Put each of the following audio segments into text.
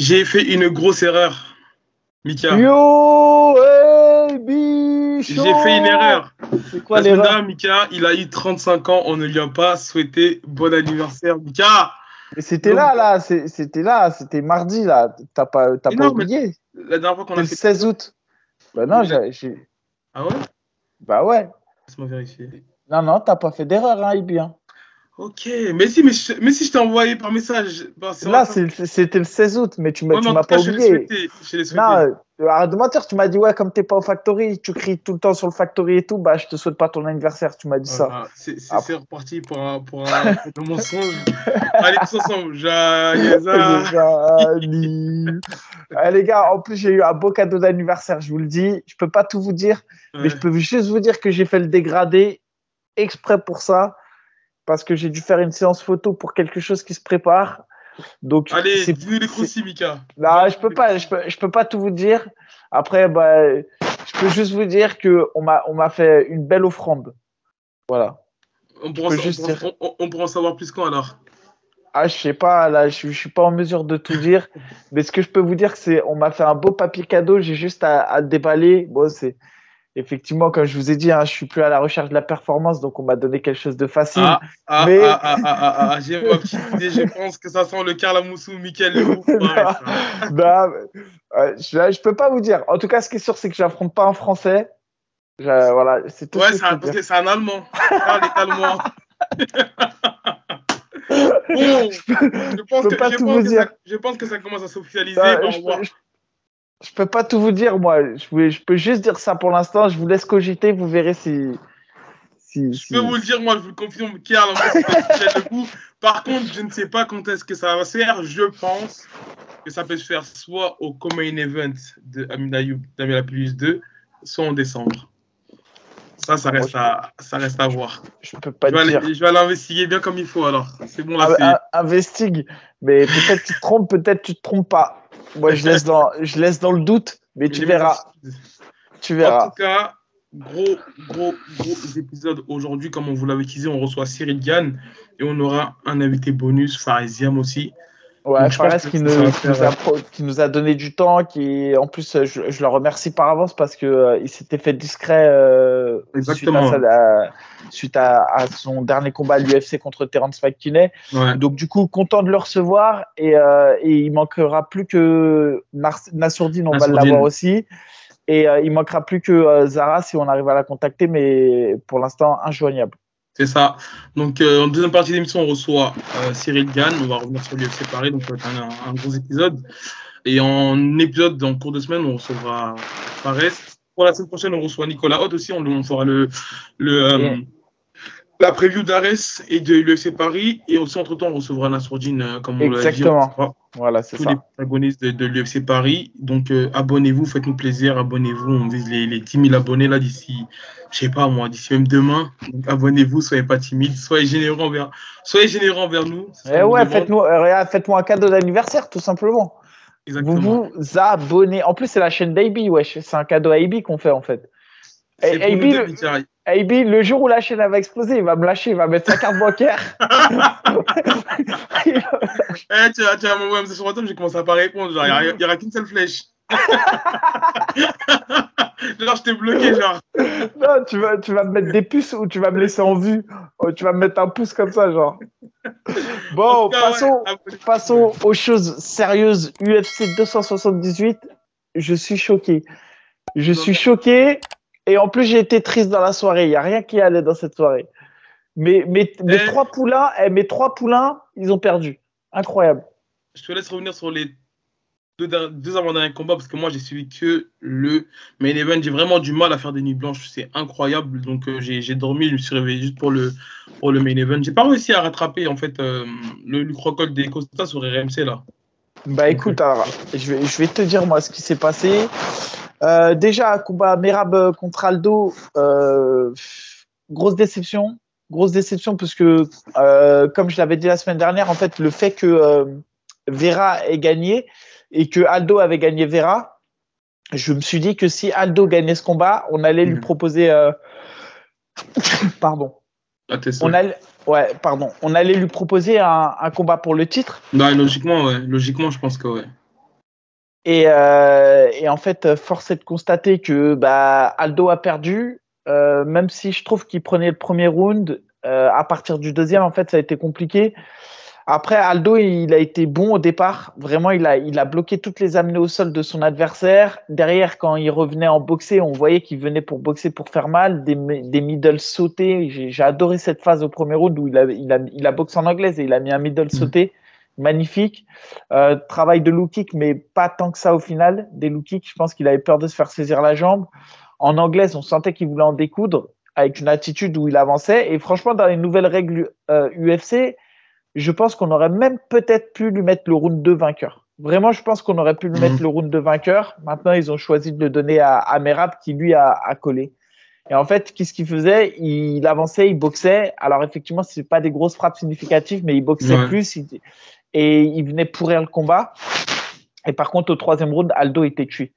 J'ai fait une grosse erreur, Mika. Yo, hey, bichon J'ai fait une erreur. C'est quoi l'erreur dernière, Mika, il a eu 35 ans. On ne lui a pas souhaité bon anniversaire, Mika. Mais C'était là, là, c'est- c'était là, c'était mardi, là. T'as pas, t'as pas non, oublié La dernière fois qu'on C'était a le fait. 16 août. Bah non, j'ai- Ah ouais? Bah ouais. Laisse-moi vérifier. Non, non, t'as pas fait d'erreur, hein, Ibi. hein. Ok, mais si, mais, je- mais si je t'ai envoyé par message. sur Là, c'était le 16 août, mais tu m'as, Ouais, cas, pas l'ai oublié. Je l'ai souhaité. Non, arrête de mentir, tu m'as dit, ouais, comme t'es pas au factory, tu cries tout le temps sur le factory et tout, bah je te souhaite pas ton anniversaire, tu m'as dit ça. Voilà, c'est c'est- Ah. c'est reparti pour un, pour un, pour un mensonge. Allez, tous ensemble. Eh, les gars, en plus, j'ai eu un beau cadeau d'anniversaire, je vous le dis. Je peux pas tout vous dire, mais je peux juste vous dire que j'ai fait le dégradé exprès pour ça, parce que j'ai dû faire une séance photo pour quelque chose qui se prépare. Donc, Allez, c'est- dis-nous les croustilles, Mika. Non, je peux pas, je peux, je peux pas tout vous dire. Après, bah, je peux juste vous dire que on m'a, on m'a fait une belle offrande. Voilà. On pourra, en- juste on, dire- on- on pourra en savoir plus quand alors? Ah, je sais pas, là, je, je suis pas en mesure de tout dire. mais ce que je peux vous dire, c'est, on m'a fait un beau papier cadeau. J'ai juste à, à le déballer. Bon, c'est effectivement, comme je vous ai dit, hein, je suis plus à la recherche de la performance, donc on m'a donné quelque chose de facile. Ah, ah, Mais- ah, ah, ah, j'ai ma petite idée, je pense que ça sent le Carlamoussou, Mickaël Le Roux. Ouais, ça. Non, mais, euh, je, je peux pas vous dire. En tout cas, ce qui est sûr, c'est que j'affronte pas un Français. Je- voilà, c'est tout Ouais, c'est parce que c'est un Allemand. Bon, je pense, peux que, pas je, tout pense vous que dire. ça, je pense que ça commence à s'officialiser. Je, peux, pas tout vous dire, moi. Je, peux- je peux juste dire ça pour l'instant. Je vous laisse cogiter. Vous verrez si. si, Je si- peux vous le dire, moi, je vous le confirme, pas Michel Leroux. Par contre, je ne sais pas quand est-ce que ça va se faire. Je pense que ça peut se faire soit au Common Event de Amin Ayoub d'Amila Plus 2, soit en décembre. Ça, ça reste, à, ça reste à voir. Je peux pas Je vais, dire. aller, je vais aller investiguer bien comme il faut alors. C'est bon là, Ah, c'est. ah, Investigue. Mais peut-être tu te trompes, peut-être tu te trompes pas. Moi, je laisse dans, je laisse dans le doute, mais tu verras. Tu En verras. tout cas, gros, gros, gros épisode aujourd'hui. Comme on vous l'avait teasé, on reçoit Cyril Gann et on aura un invité bonus, Farisiam aussi. Ouais, Donc, je pense que qui ça nous, va qui nous a, pro- qui nous a donné du temps, qui en plus euh, je, je le remercie par avance parce que euh, il s'était fait discret euh, suite, à, sa- à- suite à, à son dernier combat à l'UFC contre Terence McKinney. Ouais. Donc du coup content de le recevoir et, euh, et il manquera plus que Nassourdine, on va Nassourdine. l'avoir aussi. Et euh, il manquera plus que euh, Zara si on arrive à la contacter, mais pour l'instant injoignable. C'est ça. Donc, euh, en deuxième partie d'émission, on reçoit euh, Cyril Gann. On va revenir sur l'UFC Paris, donc ça va être un, gros épisode. Et en épisode, en cours de semaine, on recevra Fares. Pour la semaine prochaine, on reçoit Nicolas Haute aussi. On, on fera le, le, euh. La preview d'Ares et de l'UFC Paris. Et aussi, entre-temps, on recevra Nassourdine, euh, comme on l'a dit. Exactement. Voilà, c'est tous ça. les protagonistes de, de l'UFC Paris. Donc, euh, abonnez-vous, faites-nous plaisir, abonnez-vous. On vise les, les 10 000 abonnés là d'ici, je sais pas moi, d'ici même demain. Donc, abonnez-vous, soyez pas timides, soyez généreux envers, soyez généreux envers nous. Eh ouais, faites-nous euh, faites-moi un cadeau d'anniversaire, tout simplement. Exactement. Vous vous abonnez. En plus, c'est la chaîne d'AB, wesh. C'est un cadeau à AB qu'on fait, en fait. C'est pour AB, nous le-. AB, le jour où la chaîne elle va exploser, il va me lâcher, il va mettre sa carte bancaire. Eh, tu vas, tu vas m'envoyer un message sur WhatsApp, j'ai commencé à pas répondre. Genre, il n'y aura qu'une seule flèche. genre, je t'ai bloqué, genre. non, tu vas, tu vas me mettre des puces ou tu vas me laisser en vue. Oh, tu vas me mettre un pouce comme ça, genre. En Bon, cas, passons, ouais, passons aux choses sérieuses. UFC 278, je suis choqué. Je suis choqué. Et en plus, j'ai été triste dans la soirée. Il n'y a rien qui allait dans cette soirée. Mais mes, mes Eh. trois poulains, eh, mes trois poulains, ils ont perdu. Incroyable. Je te laisse revenir sur les deux, deux avant-derniers combats parce que moi, j'ai suivi que le main event. J'ai vraiment du mal à faire des nuits blanches. C'est incroyable. Donc, euh, j'ai j'ai dormi. Je me suis réveillé juste pour le, pour le main event. J'ai pas réussi à rattraper, en fait, euh, le, le crocodile des Costa sur RMC, là. Bah écoute, alors, je, vais, je vais te dire moi ce qui s'est passé. Euh, déjà, combat Merab contre Aldo, euh, grosse déception. Grosse déception parce que, euh, comme je l'avais dit la semaine dernière, en fait, le fait que euh, Vera ait gagné et que Aldo avait gagné Vera, je me suis dit que si Aldo gagnait ce combat, on allait lui Mhm. proposer. euh, Pardon. Ah, On allait, ouais, pardon. On allait lui proposer un, un combat pour le titre. Non, logiquement, ouais. Logiquement, je pense que ouais. Et, euh, et, en fait, force est de constater que bah, Aldo a perdu, euh, même si je trouve qu'il prenait le premier round. Euh, à partir du deuxième, en fait, ça a été compliqué. Après, Aldo, il a été bon au départ. Vraiment, il a, il a bloqué toutes les amenées au sol de son adversaire. Derrière, quand il revenait en boxer, on voyait qu'il venait pour boxer pour faire mal. Des, des middle sautés. J'ai adoré cette phase au premier round où il a, il a, il a boxé en anglaise et il a mis un middle mmh. sauté magnifique. Euh, travail de low kick, mais pas tant que ça au final. Des low kicks, je pense qu'il avait peur de se faire saisir la jambe. En anglaise, on sentait qu'il voulait en découdre avec une attitude où il avançait. Et franchement, dans les nouvelles règles UFC, euh, je pense qu'on aurait même peut-être pu lui mettre le round de vainqueur. Vraiment, je pense qu'on aurait pu lui mettre mhm. le round de vainqueur. Maintenant, ils ont choisi de le donner à, à Merab qui lui a, a collé. Et en fait, qu'est-ce qu'il faisait? Il avançait, il boxait. Alors effectivement, c'est pas des grosses frappes significatives, mais il boxait plus et il venait pourrir le combat. Et par contre, au troisième round, Aldo était tué.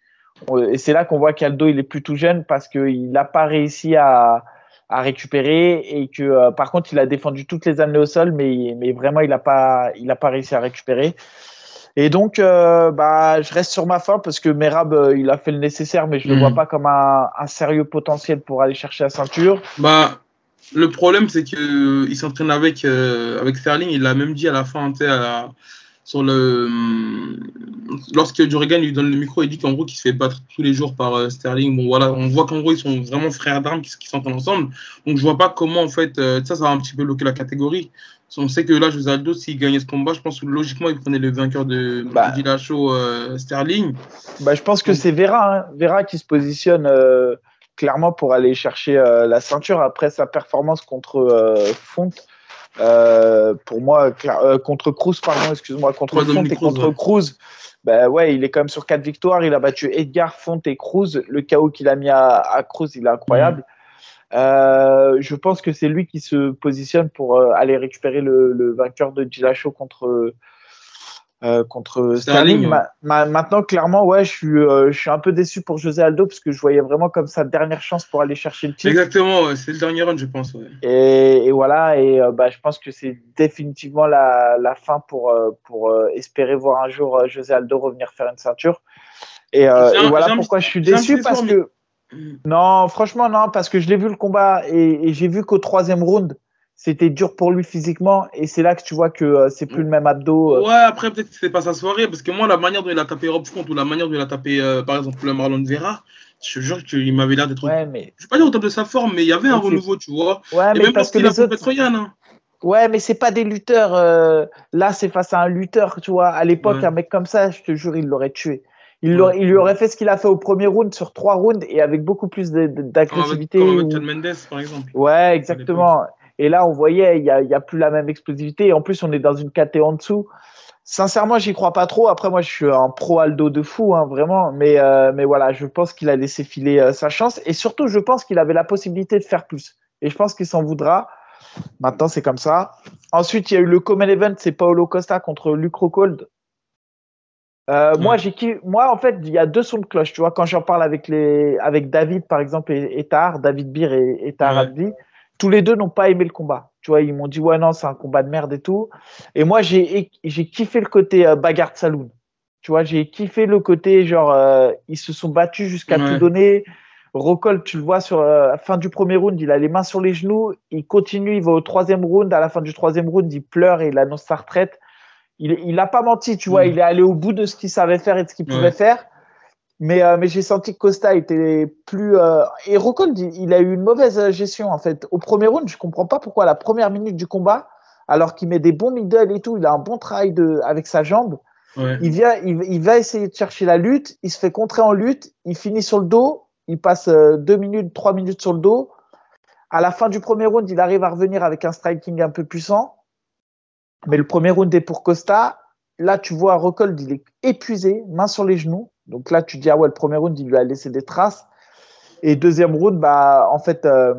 Et c'est là qu'on voit qu'Aldo il est plutôt jeune parce qu'il n'a pas réussi à, à récupérer et que euh, par contre il a défendu toutes les années au sol, mais, mais vraiment il n'a pas, il a pas réussi à récupérer. Et donc, euh, bah, je reste sur ma fin parce que Merab, euh, il a fait le nécessaire, mais je ne le vois mhm. pas comme un, un, sérieux potentiel pour aller chercher la ceinture. Bah, le problème, c'est qu'il s'entraîne avec, avec Sterling. Il l'a même dit à la fin, à la, sur le lorsque Jurgen lui donne le micro, il dit qu'en gros qu'il se fait battre tous les jours par euh, Sterling. Bon voilà, on voit qu'en gros ils sont vraiment frères d'armes qui, qui s'entendent ensemble. Donc je vois pas comment en fait euh, ça ça va un petit peu bloquer la catégorie. On sait que là José Aldo s'il gagnait ce combat, je pense que logiquement il prenait le vainqueur de bah, Dillashaw euh, Sterling. Bah je pense que c'est Vera hein. Vera qui se positionne clairement pour aller chercher la ceinture après sa performance contre Font euh, pour moi, euh, contre Cruz, pardon, excuse-moi, contre Font et contre Cruz, ben ouais, il est quand même sur quatre victoires. Il a battu Edgar, Font et Cruz. Le chaos qu'il a mis à, à, Cruz, il est incroyable. Mm. Euh, je pense que c'est lui qui se positionne pour euh, aller récupérer le, le vainqueur de Dillashaw contre euh, contre Sterling. maintenant, clairement, ouais, je suis, euh, je suis un peu déçu pour José Aldo parce que je voyais vraiment comme sa dernière chance pour aller chercher le titre. Exactement, c'est le dernier run, je pense. Et, et, voilà, et euh, bah, je pense que c'est définitivement la, la, fin pour, pour espérer voir un jour José Aldo revenir faire une ceinture. Et, et voilà pourquoi je suis déçu parce que. Non, franchement, non, parce que je l'ai vu le combat et, et j'ai vu qu'au troisième round, c'était dur pour lui physiquement et c'est là que tu vois que euh, c'est plus le même abdo. Euh. Ouais, après peut-être que c'était pas sa soirée parce que moi la manière dont il a tapé Rob Front ou la manière dont il a tapé euh, par exemple le Marlon Vera, je jure qu'il m'avait l'air d'être. Ouais, mais. Je vais pas dire au top de sa forme, mais il y avait un renouveau, tu vois. Ouais, et mais même parce autres. Yann, hein. Ouais, mais c'est pas des lutteurs. Là, c'est face à un lutteur, tu vois. À l'époque, un mec comme ça, je te jure, il l'aurait tué. Il, il, lui aurait fait ce qu'il a fait au premier round sur trois rounds et avec beaucoup plus d'agressivité. Comme avec, Mendes, par exemple. Ouais, exactement. Et là, on voyait, il n'y a, y a, plus la même explosivité. Et en plus, on est dans une KT en dessous. Sincèrement, j'y crois pas trop. Après, moi, je suis un pro Aldo de fou, hein, vraiment. Mais, euh, mais voilà, je pense qu'il a laissé filer euh, sa chance. Et surtout, je pense qu'il avait la possibilité de faire plus. Et je pense qu'il s'en voudra. Maintenant, c'est comme ça. Ensuite, il y a eu le Common Event, c'est Paolo Costa contre Luc Rockhold. Euh, moi, j'ai moi, en fait, il y a deux sons de cloche. Tu vois, quand j'en parle avec les, avec David, par exemple, et, et David Beer et, et Tar tous les deux n'ont pas aimé le combat. Tu vois, ils m'ont dit ouais non, c'est un combat de merde et tout. Et moi j'ai j'ai kiffé le côté euh, bagarre de saloon. Tu vois, j'ai kiffé le côté genre euh, ils se sont battus jusqu'à tout donner. Rocol, tu le vois sur euh, la fin du premier round, il a les mains sur les genoux, il continue, il va au troisième round. À la fin du troisième round, il pleure et il annonce sa retraite. Il, il a pas menti, tu vois, mm. il est allé au bout de ce qu'il savait faire et de ce qu'il pouvait faire. Mais, euh, mais j'ai senti que Costa était plus. Euh... Et Rockhold, il, a eu une mauvaise gestion en fait. Au premier round, je comprends pas pourquoi la première minute du combat, alors qu'il met des bons middle et tout, il a un bon travail de, avec sa jambe. Il, vient, il, va essayer de chercher la lutte, il se fait contrer en lutte, il finit sur le dos, il passe euh, deux minutes, trois minutes sur le dos. À la fin du premier round, il arrive à revenir avec un striking un peu puissant. Mais le premier round est pour Costa. Là, tu vois, Rockhold, il est épuisé, main sur les genoux. Donc là, tu dis, ah ouais, le premier round, il lui a laissé des traces. Et deuxième round, bah, en fait, euh,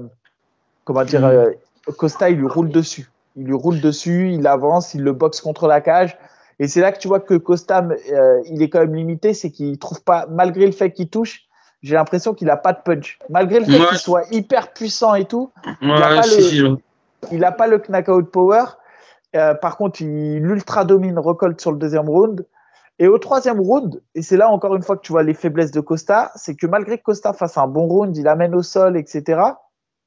comment dire, mm. euh, Costa, il lui roule dessus. Il lui roule dessus, il avance, il le boxe contre la cage. Et c'est là que tu vois que Costa, euh, il est quand même limité, c'est qu'il trouve pas, malgré le fait qu'il touche, j'ai l'impression qu'il a pas de punch. Malgré le fait qu'il soit hyper puissant et tout, il n'a pas, le, pas le knockout power. par contre, il ultra domine Rockhold sur le deuxième round. Et au troisième round, et c'est là encore une fois que tu vois les faiblesses de Costa, c'est que malgré que Costa fasse un bon round, il amène au sol, etc.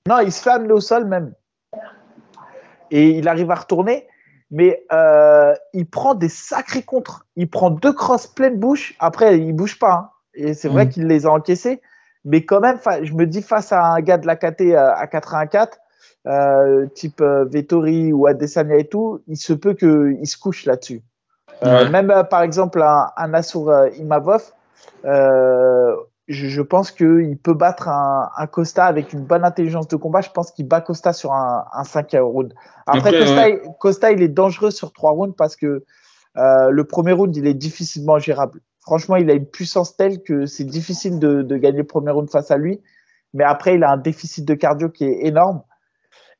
Non, il se fait amener au sol même. Et il arrive à retourner, mais euh, il prend des sacrés contres. Il prend deux crosses pleine bouche. Après, il bouge pas. Hein. Et c'est vrai mm. qu'il les a encaissés. Mais quand même, je me dis face à un gars de la KT à 84, euh, type euh, Vettori ou Adesanya et tout, il se peut qu'il se couche là-dessus. Euh, même euh, par exemple un, un Asur euh, Imavov, je, je, pense qu'il peut battre un, un, Costa avec une bonne intelligence de combat. Je pense qu'il bat Costa sur un, un 5 round. Après, Costa, Costa, il est dangereux sur trois rounds parce que le premier round, il est difficilement gérable. Franchement, il a une puissance telle que c'est difficile de, de, gagner le premier round face à lui. Mais après, il a un déficit de cardio qui est énorme.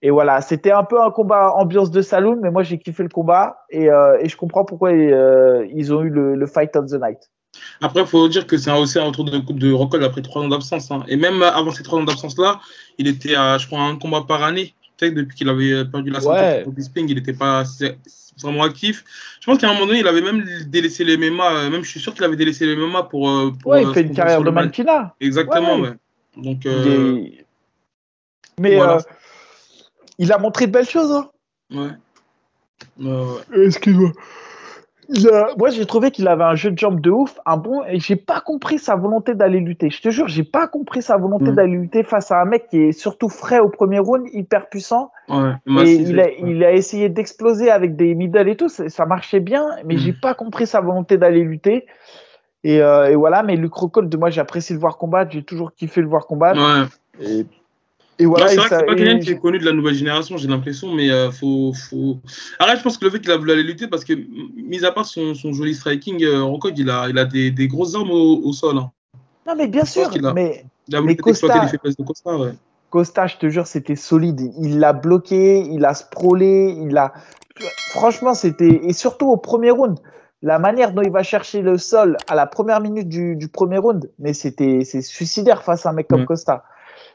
Et voilà, c'était un peu un combat ambiance de saloon, mais moi j'ai kiffé le combat et, euh, et je comprends pourquoi euh, ils ont eu le, le, fight of the night. Après, il faut dire que c'est aussi un retour de, de record après trois ans d'absence. Hein. Et même avant ces trois ans d'absence-là, il était à, je crois, un combat par année. Peut-être depuis qu'il avait perdu la santé ouais. Bisping, il n'était pas vraiment actif. Je pense qu'à un moment donné, il avait même délaissé les MMA. Euh, même, je suis sûr qu'il avait délaissé les MMA pour. Pour ouais, il fait une carrière de mannequinat. Exactement, ouais. Donc. Euh... Mais. Voilà il a montré de belles choses. Hein. Ouais. Excuse-moi. Moi, j'ai trouvé qu'il avait un jeu de jambes de ouf, un bon, et j'ai pas compris sa volonté d'aller lutter. Je te jure, j'ai pas compris sa volonté mm. d'aller lutter face à un mec qui est surtout frais au premier round, hyper puissant. Ouais, et il a, il a, essayé d'exploser avec des middle et tout, ça marchait bien, mais mm. j'ai pas compris sa volonté d'aller lutter. Et, euh, et, voilà, mais Luc Rockhold, moi, j'apprécie le voir combattre, j'ai toujours kiffé le voir combattre. Ouais. Et et voilà, c'est vrai que c'est pas quelqu'un qui est connu de la nouvelle génération, j'ai l'impression, mais euh, faut, faut. Arrête, je pense que le fait qu'il a voulu aller lutter, parce que, mis à part son, son joli striking, euh, il a, il a des, des grosses armes au, au sol. Hein. Non, mais bien sûr, il a, mais. Il a voulu exploiter les faiblesses de Costa, ouais. Costa, je te jure, c'était solide. Il l'a bloqué, il a sprawlé, il a. Franchement, c'était. Et surtout au premier round, la manière dont il va chercher le sol à la première minute du, du premier round, mais c'était c'est suicidaire face à un mec comme Costa.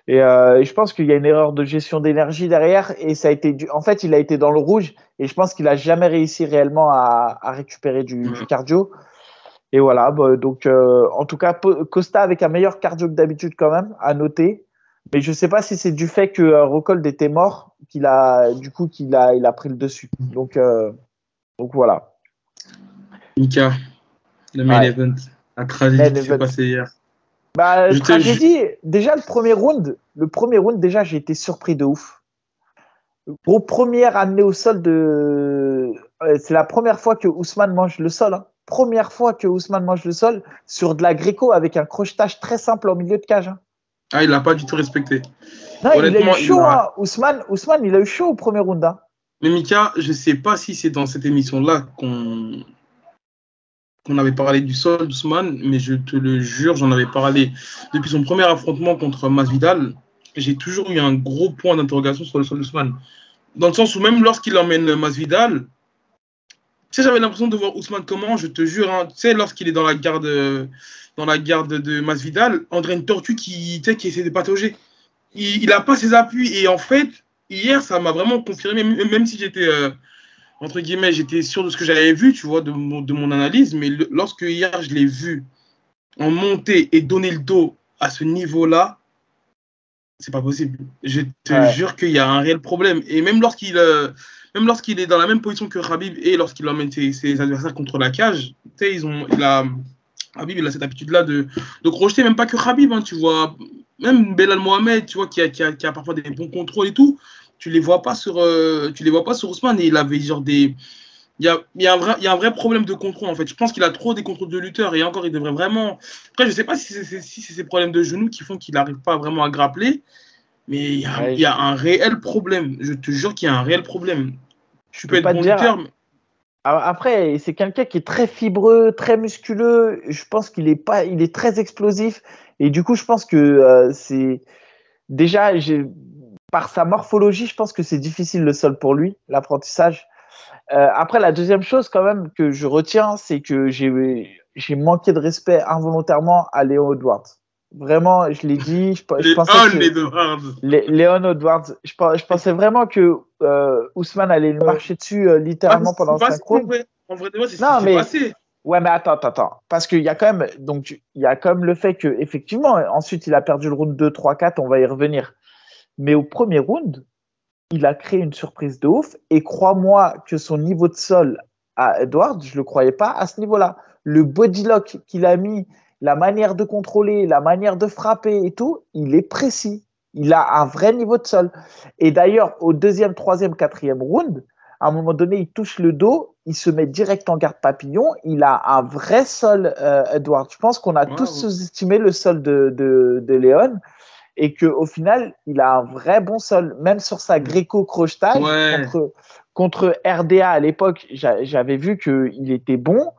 Et, euh, et, je pense qu'il y a une erreur de gestion d'énergie derrière. Et ça a été du... En fait, il a été dans le rouge. Et je pense qu'il a jamais réussi réellement à, à récupérer du, du, cardio. Et voilà. Bah, donc, euh, en tout cas, Costa avec un meilleur cardio que d'habitude quand même, à noter. Mais je sais pas si c'est du fait que euh, Rocold était mort qu'il a, du coup, qu'il a, il a pris le dessus. Donc, euh, donc voilà. Mika, le main ouais. event, la tragédie qui s'est passée hier. Bah, tragédie, déjà le premier round, le premier round, déjà, j'ai été surpris de ouf. Gros première amenée au sol de. Euh, c'est la première fois que Ousmane mange le sol. Hein. Première fois que Ousmane mange le sol sur de la gréco avec un crochetage très simple au milieu de cage. Hein. Ah, il l'a pas du tout respecté. Non, il a eu chaud, a... hein. Ousmane, Ousmane, il a eu chaud au premier round. Hein. Mais Mika, je sais pas si c'est dans cette émission-là qu'on qu'on avait parlé du sol d'Ousmane, mais je te le jure, j'en avais parlé depuis son premier affrontement contre Masvidal. J'ai toujours eu un gros point d'interrogation sur le sol d'Ousmane. Dans le sens où même lorsqu'il emmène Masvidal, tu sais, j'avais l'impression de voir Ousmane comment, je te jure, hein, tu sais, lorsqu'il est dans la garde, dans la garde de Masvidal, André une tortue qui, tu qui essaie de patauger. Il n'a pas ses appuis et en fait, hier, ça m'a vraiment confirmé, même, même si j'étais euh, entre guillemets, j'étais sûr de ce que j'avais vu, tu vois, de mon, de mon analyse, mais le, lorsque hier je l'ai vu en monter et donner le dos à ce niveau-là, c'est pas possible. Je te ouais. jure qu'il y a un réel problème. Et même lorsqu'il euh, même lorsqu'il est dans la même position que Rabib et lorsqu'il emmène ses, ses, adversaires contre la cage, tu sais, ils ont, il a, Rabib, il a cette habitude-là de, de crocheter, même pas que Rabib, hein, tu vois, même Belal Mohamed, tu vois, qui a, qui, a, qui a parfois des bons contrôles et tout tu les vois pas sur, euh, tu les vois pas sur Ousmane et il avait genre des, il y a, il y, a un vrai, il y a un vrai problème de contrôle en fait. Je pense qu'il a trop des contrôles de lutteur et encore il devrait vraiment. Après, je sais pas si c'est si ces problèmes de genoux qui font qu'il n'arrive pas vraiment à grappler, mais il y, a, ouais, il y a un réel problème. Je te jure qu'il y a un réel problème. Je peux être bon dire... lutteur, mais... Après, c'est quelqu'un qui est très fibreux, très musculeux. Je pense qu'il est pas, il est très explosif. Et du coup, je pense que euh, c'est déjà, par sa morphologie, je pense que c'est difficile le sol pour lui, l'apprentissage. Euh, après, la deuxième chose quand même que je retiens, c'est que j'ai manqué de respect involontairement à Léon Edwards. Vraiment, je l'ai dit. Je, je pensais que. Léon Edwards. Je, je, pensais vraiment que euh, Ousmane allait lui marcher dessus euh, littéralement ah, pendant 5 rounds. En vrai, c'est ce passé. Ouais, mais attends, attends, attends. Parce qu'il y a quand même, donc, il y a quand même le fait que, effectivement, ensuite, il a perdu le round 2, 3, 4, on va y revenir. Mais au premier round, il a créé une surprise de ouf. Et crois-moi que son niveau de sol à Edward, je le croyais pas à ce niveau-là. Le body lock qu'il a mis, la manière de contrôler, la manière de frapper et tout, il est précis. Il a un vrai niveau de sol. Et d'ailleurs, au deuxième, troisième, quatrième round, à un moment donné, il touche le dos, il se met direct en garde papillon. Il a un vrai sol, euh, Edward. Je pense qu'on a tous sous-estimé le sol de, de, de Léon et qu'au final, il a un vrai bon sol. Même sur sa gréco-crochetage contre, contre RDA à l'époque, j'avais vu qu'il était bon,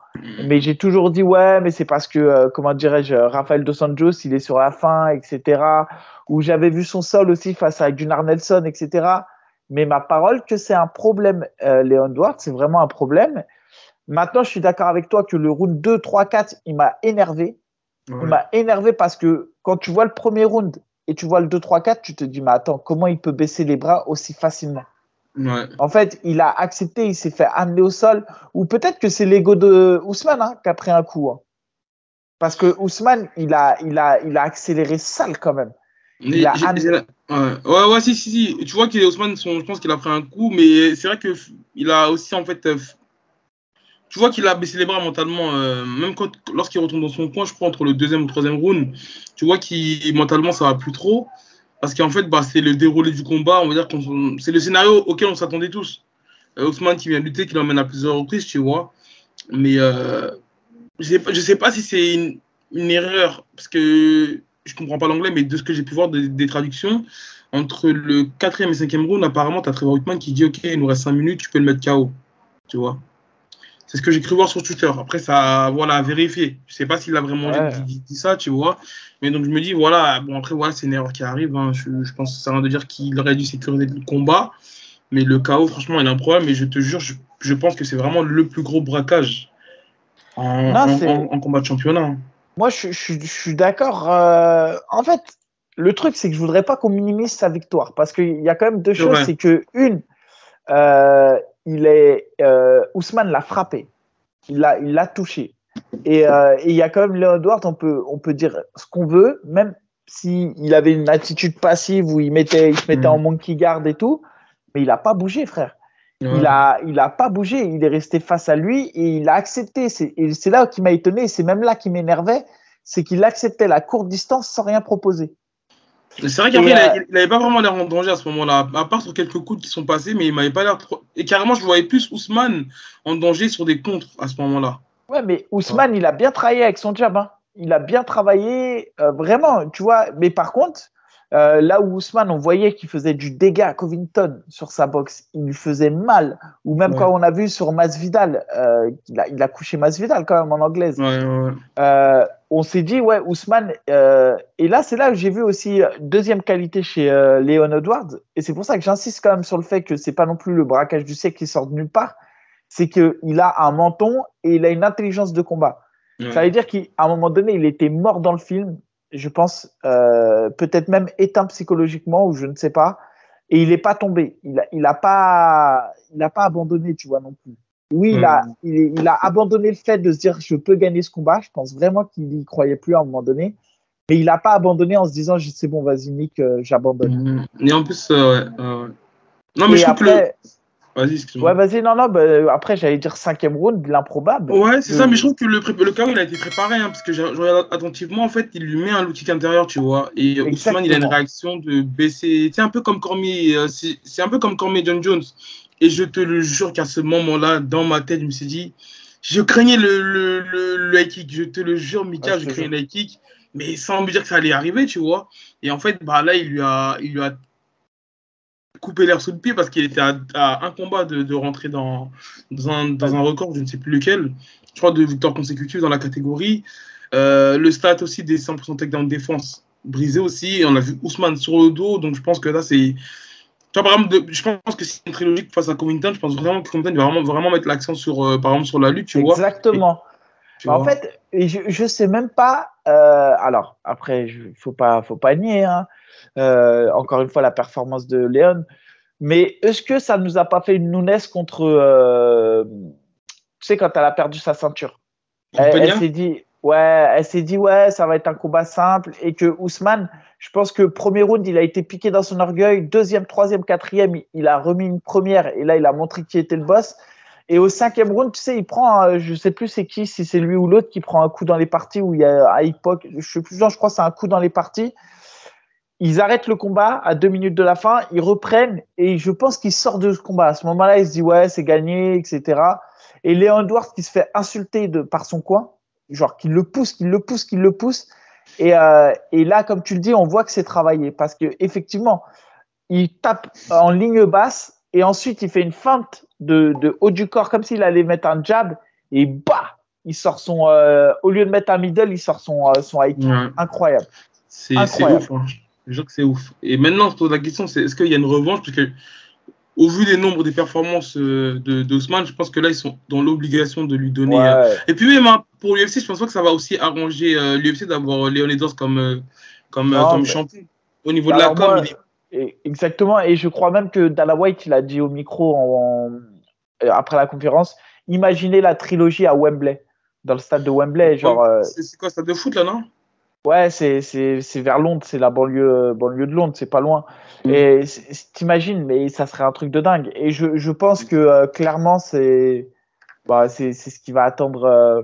mais j'ai toujours dit ouais, mais c'est parce que, euh, comment dirais-je, Rafael Dos Anjos, il est sur la fin, etc. Ou j'avais vu son sol aussi face à Gunnar Nelson, etc. Mais ma parole que c'est un problème, euh, Léon Duarte, c'est vraiment un problème. Maintenant, je suis d'accord avec toi que le round 2, 3, 4, il m'a énervé. Il m'a énervé parce que quand tu vois le premier round et tu vois le 2, 3, 4, tu te dis, mais attends, comment il peut baisser les bras aussi facilement? En fait, il a accepté, il s'est fait amener au sol. Ou peut-être que c'est l'ego de Ousmane hein, qui a pris un coup. Hein. Parce que Ousmane, il a, il, a, il a accéléré sale quand même. Il a Ouais, ouais, si, si, si. Tu vois qu'Ousmane, je pense qu'il a pris un coup, mais c'est vrai qu'il a aussi, en fait, euh, tu vois qu'il a baissé les bras mentalement, euh, même quand, lorsqu'il retourne dans son coin, je crois, entre le deuxième ou le troisième round, tu vois qu'il, mentalement, ça va plus trop, parce qu'en fait, bah, c'est le déroulé du combat, on va dire, c'est le scénario auquel on s'attendait tous. Euh, Ousmane qui vient lutter, qui l'emmène à plusieurs reprises, tu vois, mais euh, je sais, sais pas si c'est une, une erreur, parce que je comprends pas l'anglais, mais de ce que j'ai pu voir des, traductions, entre le quatrième et cinquième round, apparemment, tu as Trevor Whitman qui dit Ok, il nous reste 5 minutes, tu peux le mettre KO. Tu vois C'est ce que j'ai cru voir sur Twitter. Après, ça, voilà, à vérifier. Je sais pas s'il a vraiment dit, ça, tu vois. Mais donc, je me dis Voilà, bon, après, voilà, c'est une erreur qui arrive. Hein. Je, pense que ça rien de dire qu'il aurait dû sécuriser le combat. Mais le KO, franchement, il a un problème. Et je te jure, je, pense que c'est vraiment le plus gros braquage en, en combat de championnat. Moi, je, suis d'accord. Euh, en fait, le truc, c'est que je voudrais pas qu'on minimise sa victoire parce qu'il y a quand même deux choses. C'est que, une, euh, il est, euh, Ousmane l'a frappé. Il l'a il l'a touché. Et il y a quand même Léon Edwards, on peut, on peut dire ce qu'on veut, même s'il avait une attitude passive où il, mettait, il se mettait en mm. monkey guard et tout, mais il n'a pas bougé, frère. Il a, il a pas bougé, il est resté face à lui et il a accepté. Et c'est là qui m'a étonné, c'est même là qui m'énervait, c'est qu'il acceptait la courte distance sans rien proposer. C'est vrai qu'après, il n'avait euh, pas vraiment l'air en danger à ce moment-là, à part sur quelques coups qui sont passés, mais il m'avait pas l'air trop. Et carrément, je voyais plus Ousmane en danger sur des contres à ce moment-là. Ouais, mais Ousmane, il a bien travaillé avec son jab. Hein. Il a bien travaillé, euh, vraiment, tu vois. Mais par contre, euh, là où Ousmane, on voyait qu'il faisait du dégât à Covington sur sa boxe, il lui faisait mal. Ou même quand on a vu sur Masvidal, euh, il, a, il, a, couché Masvidal quand même en anglaise. Euh, on s'est dit, ouais, Ousmane. Euh, et là, c'est là que j'ai vu aussi deuxième qualité chez Léon Edwards. Et c'est pour ça que j'insiste quand même sur le fait que c'est pas non plus le braquage du siècle qui sort de nulle part. C'est qu'il a un menton et il a une intelligence de combat. Ça veut dire qu'à un moment donné, il était mort dans le film je pense, euh, peut-être même éteint psychologiquement ou je ne sais pas. Et il n'est pas tombé. Il n'a il a pas, il a pas abandonné, tu vois, non plus. Oui, il, a, hmm. il, a abandonné le fait de se dire je peux gagner ce combat. Je pense vraiment qu'il n'y croyait plus à un moment donné. Mais il n'a pas abandonné en se disant c'est bon, vas-y, Nick, euh, j'abandonne. Hmm. Et en plus, euh, non, mais je trouve que Vas-y, excuse-moi. Ouais, vas-y, non, non, bah, après, j'allais dire cinquième round, l'improbable. Ouais, c'est ça, mais je trouve que le, le KO, il a été préparé, hein, parce que je regarde attentivement, en fait, il lui met un look intérieur, tu vois, et Ousmane, il a une réaction de baisser, c'est un peu comme Cormier, euh, c'est un peu comme Cormier John Jones, et je te le jure qu'à ce moment-là, dans ma tête, je me suis dit, je craignais le, le, le, high kick, je te le jure, Mika, je craignais le high kick, mais sans me dire que ça allait arriver, tu vois, et en fait, bah là, il lui a, il lui a couper l'air sous le pied parce qu'il était à, un combat de, rentrer dans, dans, un, record, je ne sais plus lequel, je crois, de victoires consécutives dans la catégorie. Euh, le stat aussi des 100% takedown de défense brisé aussi. Et on a vu Ousmane sur le dos, donc je pense que là, c'est. Tu vois, par exemple, je pense que c'est une très logique face à Covington. Je pense vraiment que Covington va vraiment, vraiment mettre l'accent sur, euh, par exemple, sur la lutte, tu vois. Exactement. Bah, en fait, je, je sais même pas. Euh, alors, après, il faut pas, faut pas nier. Hein. Euh, encore une fois, la performance de Léon. Mais est-ce que ça ne nous a pas fait une Nunes contre. Euh, tu sais, quand elle a perdu sa ceinture? Elle, s'est dit, ouais, elle s'est dit, ouais, ça va être un combat simple et que Ousmane, je pense que premier round, il a été piqué dans son orgueil. Deuxième, troisième, quatrième, il a remis une première et là, il a montré qui était le boss. Et au cinquième round, tu sais, il prend, je sais plus c'est qui, si c'est lui ou l'autre qui prend un coup dans les parties où il y a à l'époque, je sais plus, je crois c'est un coup dans les parties. Ils arrêtent le combat à deux minutes de la fin, ils reprennent et je pense qu'il sort de ce combat. À ce moment-là, il se dit ouais, c'est gagné, etc. Et Léon Edwards qui se fait insulter de, par son coin, genre qu'il le pousse, qu'il le pousse, qu'il le pousse. Et, euh, et là, comme tu le dis, on voit que c'est travaillé parce que effectivement, il tape en ligne basse et ensuite il fait une feinte de, de haut du corps comme s'il allait mettre un jab et bah, il sort son euh, au lieu de mettre un middle, il sort son euh, son high incroyable. C'est ouf. Hein. Je que c'est ouf. Et maintenant, on se pose la question, c'est est-ce qu'il y a une revanche? Parce que au vu des nombres des performances euh, de d'Ousmane, je pense que là, ils sont dans l'obligation de lui donner. Euh, et puis, même hein, pour l'UFC, je pense pas que ça va aussi arranger l'UFC d'avoir Leonidas comme, comme, comme champion. Au niveau de la com, Exactement. Et je crois même que Dana White, il a dit au micro après la conférence imaginez la trilogie à Wembley, dans le stade de Wembley. genre. C'est quoi, stade de foot là, non? Ouais, c'est, vers Londres, c'est la banlieue, banlieue de Londres, c'est pas loin. Mm. Et t'imagines, mais ça serait un truc de dingue. Et je, je pense que euh, clairement, c'est, bah, c'est, c'est ce qui va attendre. Euh,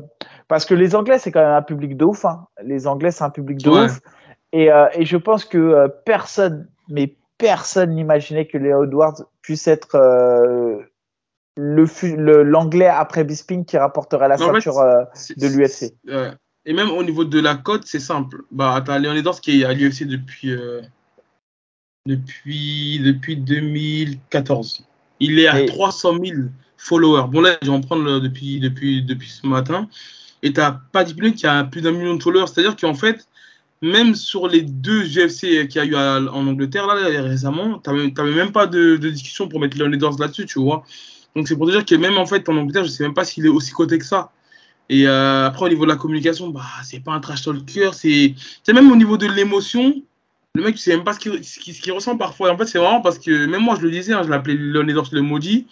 parce que les Anglais, c'est quand même un public de ouf. Hein. Les Anglais, c'est un public de ouf. Et, euh, et je pense que personne, mais personne n'imaginait que Léo Edwards puisse être le, l'anglais après Bisping qui rapporterait la ceinture de l'UFC. Et même au niveau de la cote, c'est simple. Bah, t'as Léonidas qui est à l'UFC depuis, euh, depuis, depuis 2014. Il est à 300 000 followers. Bon, là, je vais en prendre depuis, depuis, depuis ce matin. Et t'as pas Discipline qui a plus d'un million de followers. C'est-à-dire qu'en fait, même sur les deux UFC qu'il y a eu en Angleterre, là, récemment, t'avais même pas de, discussion pour mettre Leonidas là-dessus, tu vois. Donc, c'est pour te dire que même en fait, en Angleterre, je sais même pas s'il est aussi coté que ça. Et euh, après, au niveau de la communication, bah, c'est pas un trash talker, c'est même au niveau de l'émotion. Le mec, tu sais même pas ce qu'il ressent parfois. en fait, c'est vraiment parce que, même moi, je le disais, hein, je l'appelais Leonidas le maudit.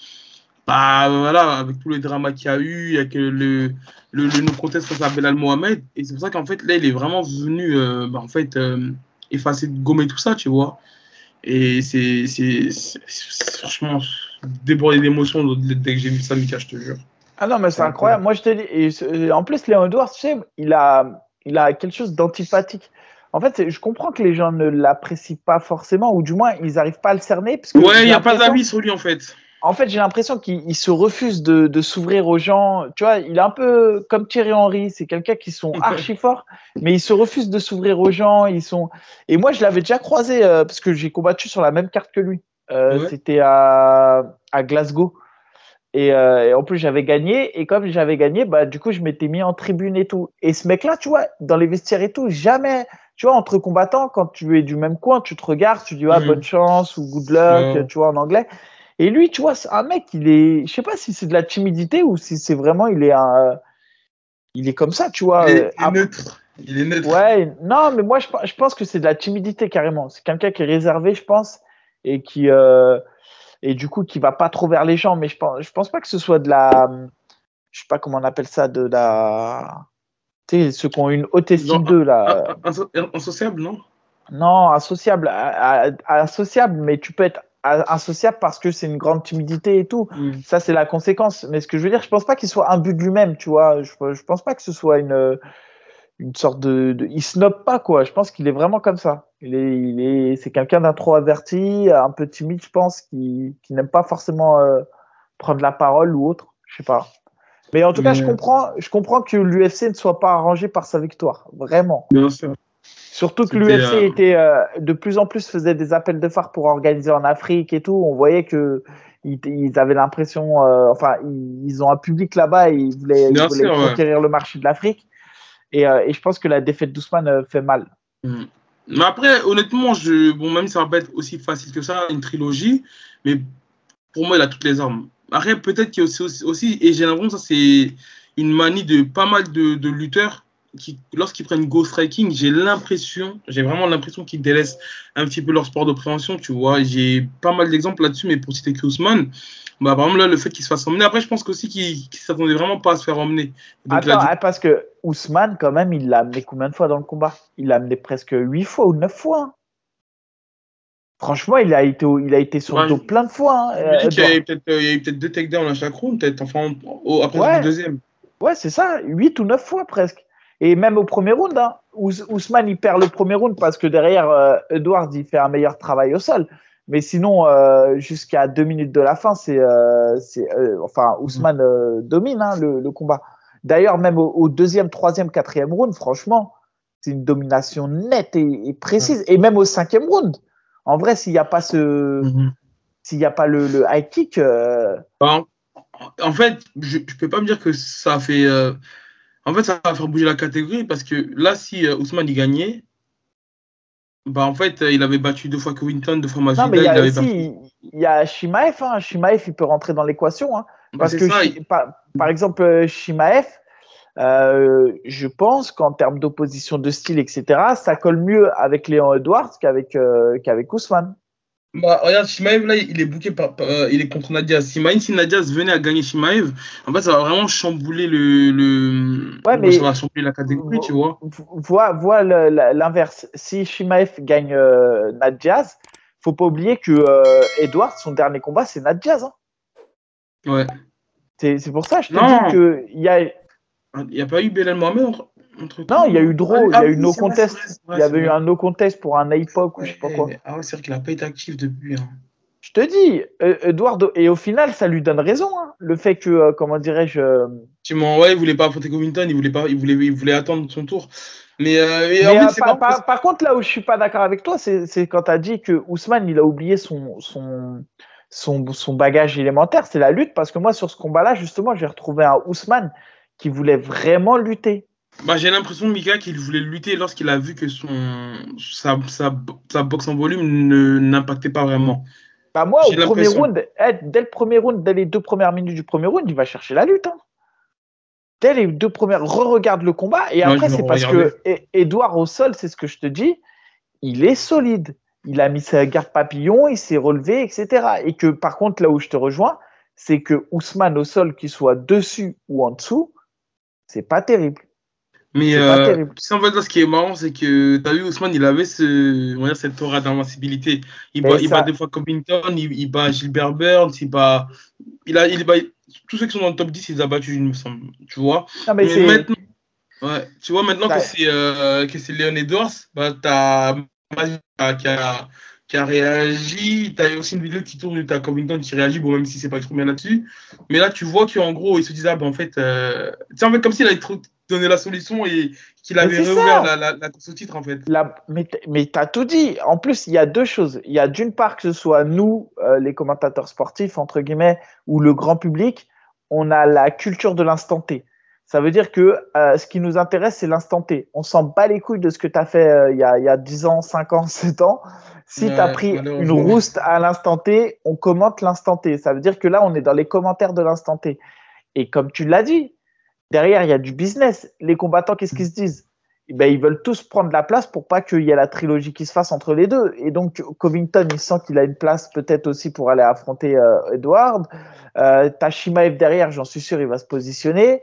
Bah voilà, avec tous les dramas qu'il y a eu, avec le, le, le no contest face à Belal Mohamed. Et c'est pour ça qu'en fait, là, il est vraiment venu, euh, bah, en fait, euh, effacer, gommer tout ça, tu vois. Et c'est franchement débordé d'émotions dès que j'ai vu ça, Mika, je te jure. Ah non, mais c'est incroyable. Moi, je te dis, en plus, Léon Edwards, tu sais, il a, il a quelque chose d'antipathique. En fait, je comprends que les gens ne l'apprécient pas forcément, ou du moins, ils n'arrivent pas à le cerner. Parce que ouais, il n'y a pas d'avis sur lui, en fait. En fait, j'ai l'impression qu'il se refuse de, de s'ouvrir aux gens. Tu vois, il est un peu comme Thierry Henry. C'est quelqu'un qui sont archi forts, mais il se refuse de s'ouvrir aux gens. Ils sont. Et moi, je l'avais déjà croisé euh, parce que j'ai combattu sur la même carte que lui. Euh, C'était à, à Glasgow. Euh, et, en plus, j'avais gagné. Et comme j'avais gagné, bah, du coup, je m'étais mis en tribune et tout. Et ce mec-là, tu vois, dans les vestiaires et tout, jamais, tu vois, entre combattants, quand tu es du même coin, tu te regardes, tu dis, ah, bonne chance ou good luck, tu vois, en anglais. Et lui, tu vois, c'est un mec, il est, je sais pas si c'est de la timidité ou si c'est vraiment, il est un, il est comme ça, tu vois. Il est, neutre. Il est neutre. Ouais, non, mais moi, je, je pense que c'est de la timidité carrément. C'est quelqu'un qui est réservé, je pense, et qui, euh, et du coup qui va pas trop vers les gens. Mais je pense, je pense pas que ce soit de la, je sais pas comment on appelle ça, de la, tu sais, ceux qui ont une haute estime d'eux là. Insociable, non? Non, associable, associable, mais tu peux être insociable parce que c'est une grande timidité et tout. Mm. Ça, c'est la conséquence. Mais ce que je veux dire, je pense pas qu'il soit un but de lui-même, tu vois. Je, je pense pas que ce soit une une sorte de, de, il snob pas quoi. Je pense qu'il est vraiment comme ça. Il est, il est, c'est quelqu'un d'introverti, un peu timide, je pense, qui, qui n'aime pas forcément euh, prendre la parole ou autre. Je sais pas. Mais en tout cas, je comprends, je comprends que l'UFC ne soit pas arrangé par sa victoire, vraiment. Bien sûr. Surtout que l'UFC euh, était euh, de plus en plus faisait des appels de phare pour organiser en Afrique et tout. On voyait que ils, avaient l'impression, enfin, ils, ont un public là-bas et ils voulaient, ils voulaient conquérir le marché de l'Afrique. Et, et, je pense que la défaite d'Ousmane fait mal. Mm. Mais après, honnêtement, je, bon, même si ça va pas être aussi facile que ça, une trilogie, mais pour moi, il a toutes les armes. Après, peut-être qu'il y a aussi, aussi, et j'ai l'impression ça, c'est une manie de pas mal de, de lutteurs lorsqu'ils prennent go striking, j'ai l'impression, j'ai vraiment l'impression qu'ils délaissent un petit peu leur sport de prévention, tu vois. J'ai pas mal d'exemples là-dessus, mais pour citer que Ousmane, bah, par exemple, là, le fait qu'il se fasse emmener, après, je pense aussi qu'il ne s'attendait vraiment pas à se faire emmener. Attends, hein, parce que Ousmane, quand même, il l'a amené combien de fois dans le combat? Il l'a amené presque 8 fois ou 9 fois. Hein. Franchement, il a été, il a été sur le dos plein de fois. Hein, il, y a eu peut-être peut deux takedowns à chaque round, peut-être, enfin, après le deuxième. Ouais, c'est ça, 8 ou 9 fois presque. Et même au premier round, hein, Ousmane, il perd le premier round parce que derrière, euh, Edwards, il fait un meilleur travail au sol. Mais sinon, euh, jusqu'à deux minutes de la fin, c'est, euh, euh enfin, Ousmane euh, domine hein, le, le, combat. D'ailleurs, même au, au, deuxième, troisième, quatrième round, franchement, c'est une domination nette et, et précise. Et même au cinquième round, en vrai, s'il n'y a pas ce, mm-hmm. s'il n'y a pas le, le high kick. En, en, fait, je, je peux pas me dire que ça fait en fait, ça va faire bouger la catégorie parce que là, si euh, Ousmane y gagnait, bah en fait, il avait battu deux fois Covington, deux fois Masvidal. Non, mais il y a, il aussi, il y a Shimaev. Hein. Shimaev, il peut rentrer dans l'équation. Hein. Bah, parce que, par, exemple, euh, Shimaev, euh, je pense qu'en termes d'opposition de style, etc., ça colle mieux avec Léon Edwards qu'avec euh, qu'avec Ousmane. Bah, regarde, Shimaev, là, il est booké par, euh, il est contre Nadia. Si, si Nadia venait à gagner Shimaev, en fait, ça va vraiment chambouler le, le... Ouais, mais ça va chambouler la catégorie, tu vois. Vois, vois l'inverse. Si Shimaev gagne euh, Nadia, faut pas oublier que euh, Edward, son dernier combat, c'est Nadia. Hein. Ouais. C'est pour ça, je te dis qu'il y a. Il n'y a pas eu Belal Mohamed non, il y a eu draw, il y a eu no contest. il y avait eu un no contest pour un APOC ou je sais pas quoi. Ah ouais, c'est vrai qu'il a pas été actif depuis. Hein. Je te dis, euh, Eduardo, et au final, ça lui donne raison, hein, le fait que, euh, comment dirais-je. Euh, ouais, il voulait pas affronter Covington, il voulait, pas, il voulait, il voulait attendre son tour. Mais, par, contre, là où je suis pas d'accord avec toi, c'est quand tu as dit que Ousmane, il a oublié son, son, son, son bagage élémentaire, c'est la lutte, parce que moi, sur ce combat-là, justement, j'ai retrouvé un Ousmane qui voulait vraiment lutter. Bah, j'ai l'impression, Mika, qu'il voulait lutter lorsqu'il a vu que son, sa, sa, sa boxe en volume n'impactait pas vraiment. Bah moi, au premier round, eh, dès le premier round, dès les deux premières minutes du premier round, il va chercher la lutte. Hein. Dès les deux premières, re-regarde le combat. Et après, c'est parce que Edouard au sol, c'est ce que je te dis, il est solide. Il a mis sa garde papillon, il s'est relevé, etc. Et que par contre, là où je te rejoins, c'est que Ousmane au sol, qu'il soit dessus ou en dessous, c'est pas terrible. Mais euh, en fait, là, ce qui est marrant, c'est que tu as vu, Ousmane, il avait ce, on va dire, cette aura d'invincibilité. Il, bat, il bat des fois Covington, il, il, bat Gilbert Burns, il bat. Il a, il bat tous ceux qui sont dans le top 10, il les a battus, il me semble. Tu vois mais, maintenant, ouais, tu vois, maintenant que c'est euh, que c'est Léon Edwards, bah, tu as qui a, qui a réagi. Tu as aussi une vidéo qui tourne, tu as Covington qui réagit, bon, même si c'est pas trop bien là-dessus. Mais là, tu vois qu'en gros, il se disait, ah, ben, en fait, euh... en fait, comme s'il avait trop donné la solution et qu'il avait réouvert la, la, la, course au titre en fait. La, mais tu as tout dit. En plus, il y a deux choses. Il y a d'une part que ce soit nous, euh, les commentateurs sportifs, entre guillemets, ou le grand public, on a la culture de l'instant T. Ça veut dire que euh, ce qui nous intéresse, c'est l'instant T. On s'en bat les couilles de ce que tu as fait euh, il, y a, il y a 10 ans, 5 ans, 7 ans. Si tu as pris une rouste à l'instant T, on commente l'instant T. Ça veut dire que là, on est dans les commentaires de l'instant T. Et comme tu l'as dit, derrière, il y a du business. Les combattants, qu'est-ce qu'ils se disent? Eh ben, Ils veulent tous prendre la place pour pas qu'il y ait la trilogie qui se fasse entre les deux. Et donc, Covington, il sent qu'il a une place peut-être aussi pour aller affronter euh, Edward. Euh, t'as Shimaev derrière, j'en suis sûr, il va se positionner.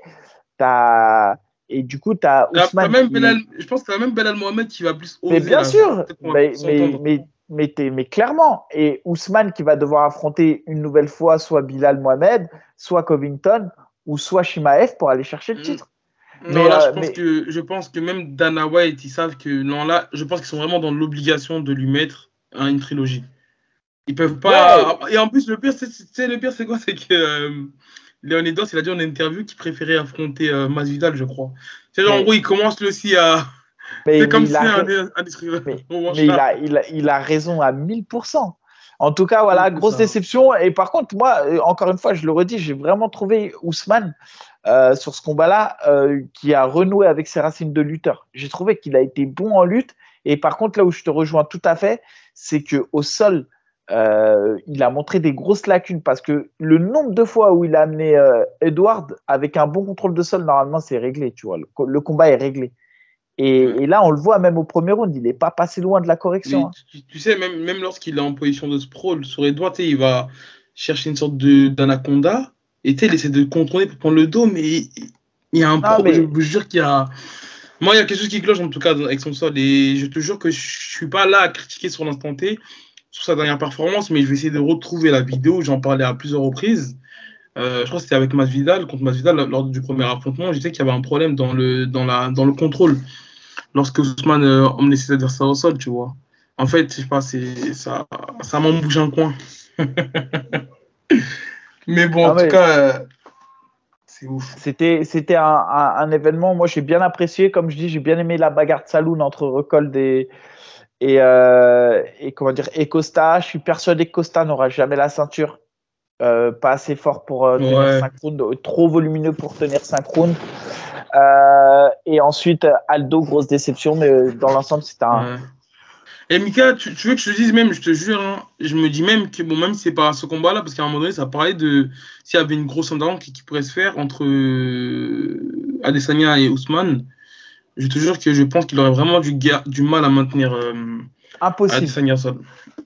T'as... Et du coup, tu as Ousmane. Même Je pense que tu même Belal Mohamed qui va plus oser. Mais bien sûr, mais, mais, mais, mais, clairement. Et Ousmane qui va devoir affronter une nouvelle fois soit Bilal Mohamed, soit Covington ou soit Shimaev pour aller chercher le mm. titre. Non, là, je, euh, pense que, je pense que même Dana White, ils savent que non, là, je pense qu'ils sont vraiment dans l'obligation de lui mettre une trilogie. Ils peuvent pas. Et en plus, le pire, c'est le pire, c'est quoi? C'est que euh, Léonidas, il a dit en interview qu'il préférait affronter euh, Masvidal, je crois. C'est genre, en gros, il commence lui aussi à. C'est comme si un, un, Mais, mais il, a, il, a, il a raison à 1000%. En tout cas, voilà, grosse déception. Et par contre, moi, euh, encore une fois, je le redis, j'ai vraiment trouvé Ousmane euh, sur ce combat-là euh, qui a renoué avec ses racines de lutteur. J'ai trouvé qu'il a été bon en lutte. Et par contre, là où je te rejoins tout à fait, c'est que au sol, euh, il a montré des grosses lacunes parce que le nombre de fois où il a amené Edward avec un bon contrôle de sol, normalement, c'est réglé, tu vois. Le, combat est réglé. Et, là, on le voit même au premier round, il n'est pas passé loin de la correction. Hein. Tu, sais, même, même lorsqu'il est en position de sprawl sur Edward, il va chercher une sorte d'anaconda et il essaie de contrôler pour prendre le dos, mais il y a un problème. Je vous jure qu'il y a. Moi, il y a quelque chose qui cloche en tout cas avec son sol. Et je te jure que je suis pas là à critiquer sur l'instant T sur sa dernière performance, mais je vais essayer de retrouver la vidéo. J'en parlais à plusieurs reprises. Euh, je crois que c'était avec Masvidal, contre Masvidal, lors du premier affrontement. Je disais qu'il y avait un problème dans le, dans la, dans le contrôle lorsque Ousmane euh, emmenait ses adversaires au sol, tu vois. En fait, je sais pas, ça, ça m'en bouge un coin. mais bon, en tout cas, euh, c'est ouf. C'était, c'était un, un, événement, moi j'ai bien apprécié, comme je dis, j'ai bien aimé la bagarre de saloon entre Recold et, et, euh, et comment dire, et Costa, je suis persuadé que Costa n'aura jamais la ceinture. Euh, pas assez fort pour euh, tenir 5 rounds, trop volumineux pour tenir 5 rounds. Euh, et ensuite, Aldo, grosse déception, mais dans l'ensemble, c'est un. Et Mika, tu, veux que je te dise même, je te jure, hein, je me dis même que, bon, même si c'est pas ce combat-là, parce qu'à un moment donné, ça parlait de s'il y avait une grosse entente qui, qui, pourrait se faire entre Adesanya et Ousmane je te jure que je pense qu'il aurait vraiment du, du mal à maintenir euh, Impossible.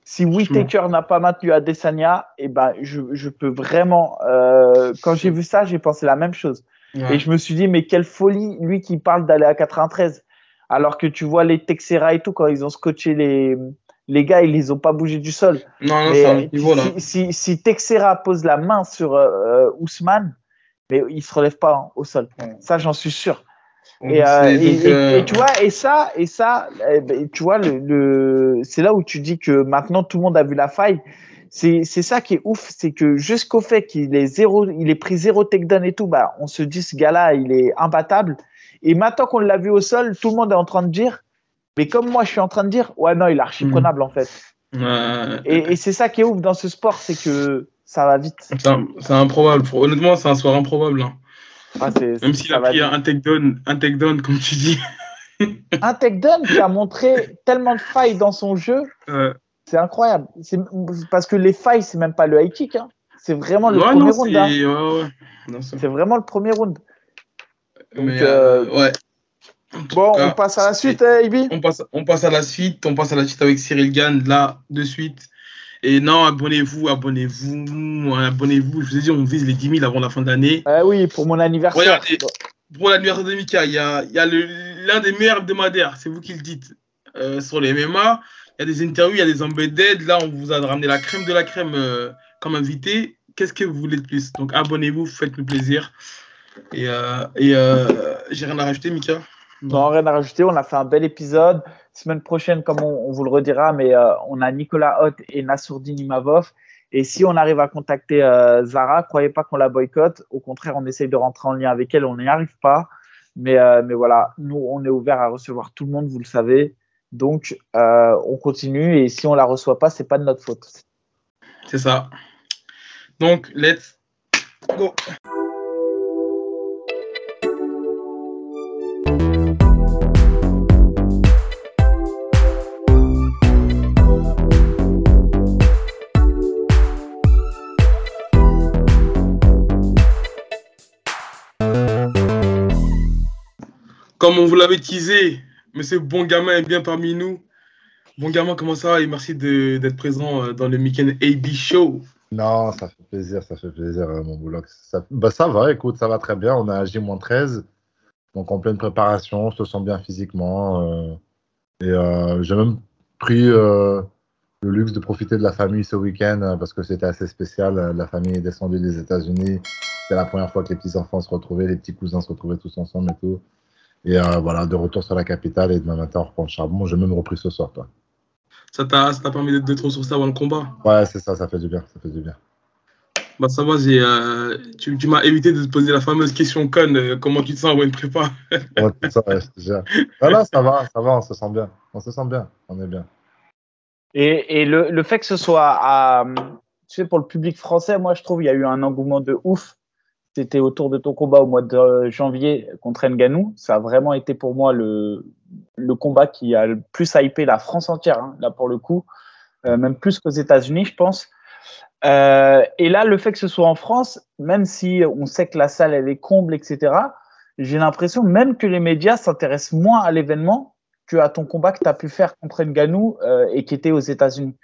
Si Whitaker n'a pas maintenu Adesanya, eh ben, je, je peux vraiment. Euh, quand j'ai vu ça, j'ai pensé la même chose. Et je me suis dit, mais quelle folie, lui qui parle d'aller à 93. Alors que tu vois les Texera et tout, quand ils ont scotché les, les gars, ils les ont pas bougé du sol. Non, non, c'est si, si, si, Texera pose la main sur euh, Ousmane, mais il se relève pas hein, au sol. Ça, j'en suis sûr. Et, euh, euh, et, tu vois, et ça, et ça, eh ben, tu vois, le, le c'est là où tu dis que maintenant tout le monde a vu la faille. C'est, c'est ça qui est ouf, c'est que jusqu'au fait qu'il est zéro, il est pris zéro takedown et tout, bah, on se dit ce gars-là, il est imbattable. Et maintenant qu'on l'a vu au sol, tout le monde est en train de dire, mais comme moi je suis en train de dire, ouais non, il est archi prenable en fait. Et, et c'est ça qui est ouf dans ce sport, c'est que ça va vite. C'est, improbable. Honnêtement, c'est un soir improbable. Hein. Ah, Même s'il a pris un takedown, un takedown, comme tu dis. un takedown qui a montré tellement de failles dans son jeu. C'est incroyable. Parce que les failles, c'est même pas le high kick. Hein. C'est vraiment le premier round. Hein. C'est vraiment le premier round. Mais euh, euh, ouais. bon, on passe à la suite, hein, on passe, on passe à la suite. On passe à la suite avec Cyril Gann, là, de suite. Et non, abonnez-vous, abonnez-vous, abonnez-vous. Je vous ai dit, on vise les 10 000 avant la fin de l'année. Ah oui, pour mon anniversaire. Regardez, pour l'anniversaire de Mika, il y a, y a l'un des meilleurs hebdomadaires, c'est vous qui le dites, euh, sur les MMA. Il y a des interviews, il y a des embedded. Là, on vous a ramené la crème de la crème euh, comme invité. Qu'est-ce que vous voulez de plus? Donc, abonnez-vous, faites-nous plaisir. Et, euh, et j'ai rien à rajouter, Mika? Non, rien à rajouter. On a fait un bel épisode. Semaine prochaine, comme on, vous le redira, mais euh, on a Nicolas Hott et Nassourdine Imavov. Et si on arrive à contacter euh, Zara, croyez pas qu'on la boycotte. Au contraire, on essaye de rentrer en lien avec elle. On n'y arrive pas. Mais, euh, mais voilà, nous, on est ouvert à recevoir tout le monde, vous le savez. Donc, on continue. Et si on la reçoit pas, c'est pas de notre faute. C'est ça. Donc, let's go. Comme on vous l'avait teasé, monsieur Bon Gamin est bien parmi nous. Bon Gamin, comment ça va? Et merci d'être présent euh, dans le Weekend AB Show. Non, ça fait plaisir, ça fait plaisir, euh, mon boulot. Ça, bah, ça va, écoute, ça va très bien. On a J-13, donc en pleine préparation, on se sent bien physiquement. Euh, et j'ai même pris le luxe de profiter de la famille ce week-end parce que c'était assez spécial. La famille est descendue des États-Unis. C'était la première fois que les petits-enfants se retrouvaient, les petits cousins se retrouvaient tous ensemble et tout. Et euh, voilà, de retour sur la capitale et demain matin, on reprend le charbon. J'ai même repris ce soir, toi. Ça t'a permis d'être ressourcé avant le combat? Ouais, c'est ça, ça fait du bien. Ça fait du bien. Bah, ça va, euh, tu, tu m'as évité de te poser la fameuse question conne euh, comment tu te sens avant une prépa? Ouais, ça, ouais, ah, là, ça va, ça va, on se sent bien. On se sent bien, on est bien. Et, et le, le, fait que ce soit à, tu sais, pour le public français, moi, je trouve il y a eu un engouement de ouf c'était autour de ton combat au mois de janvier contre Nganou. Ça a vraiment été pour moi le, combat qui a le plus hypé la France entière, hein, là pour le coup. même plus qu'aux États-Unis, je pense. et là, le fait que ce soit en France, même si on sait que la salle elle est comble, etc., j'ai l'impression même que les médias s'intéressent moins à l'événement que à ton combat que tu as pu faire contre Nganou et qui était aux États-Unis.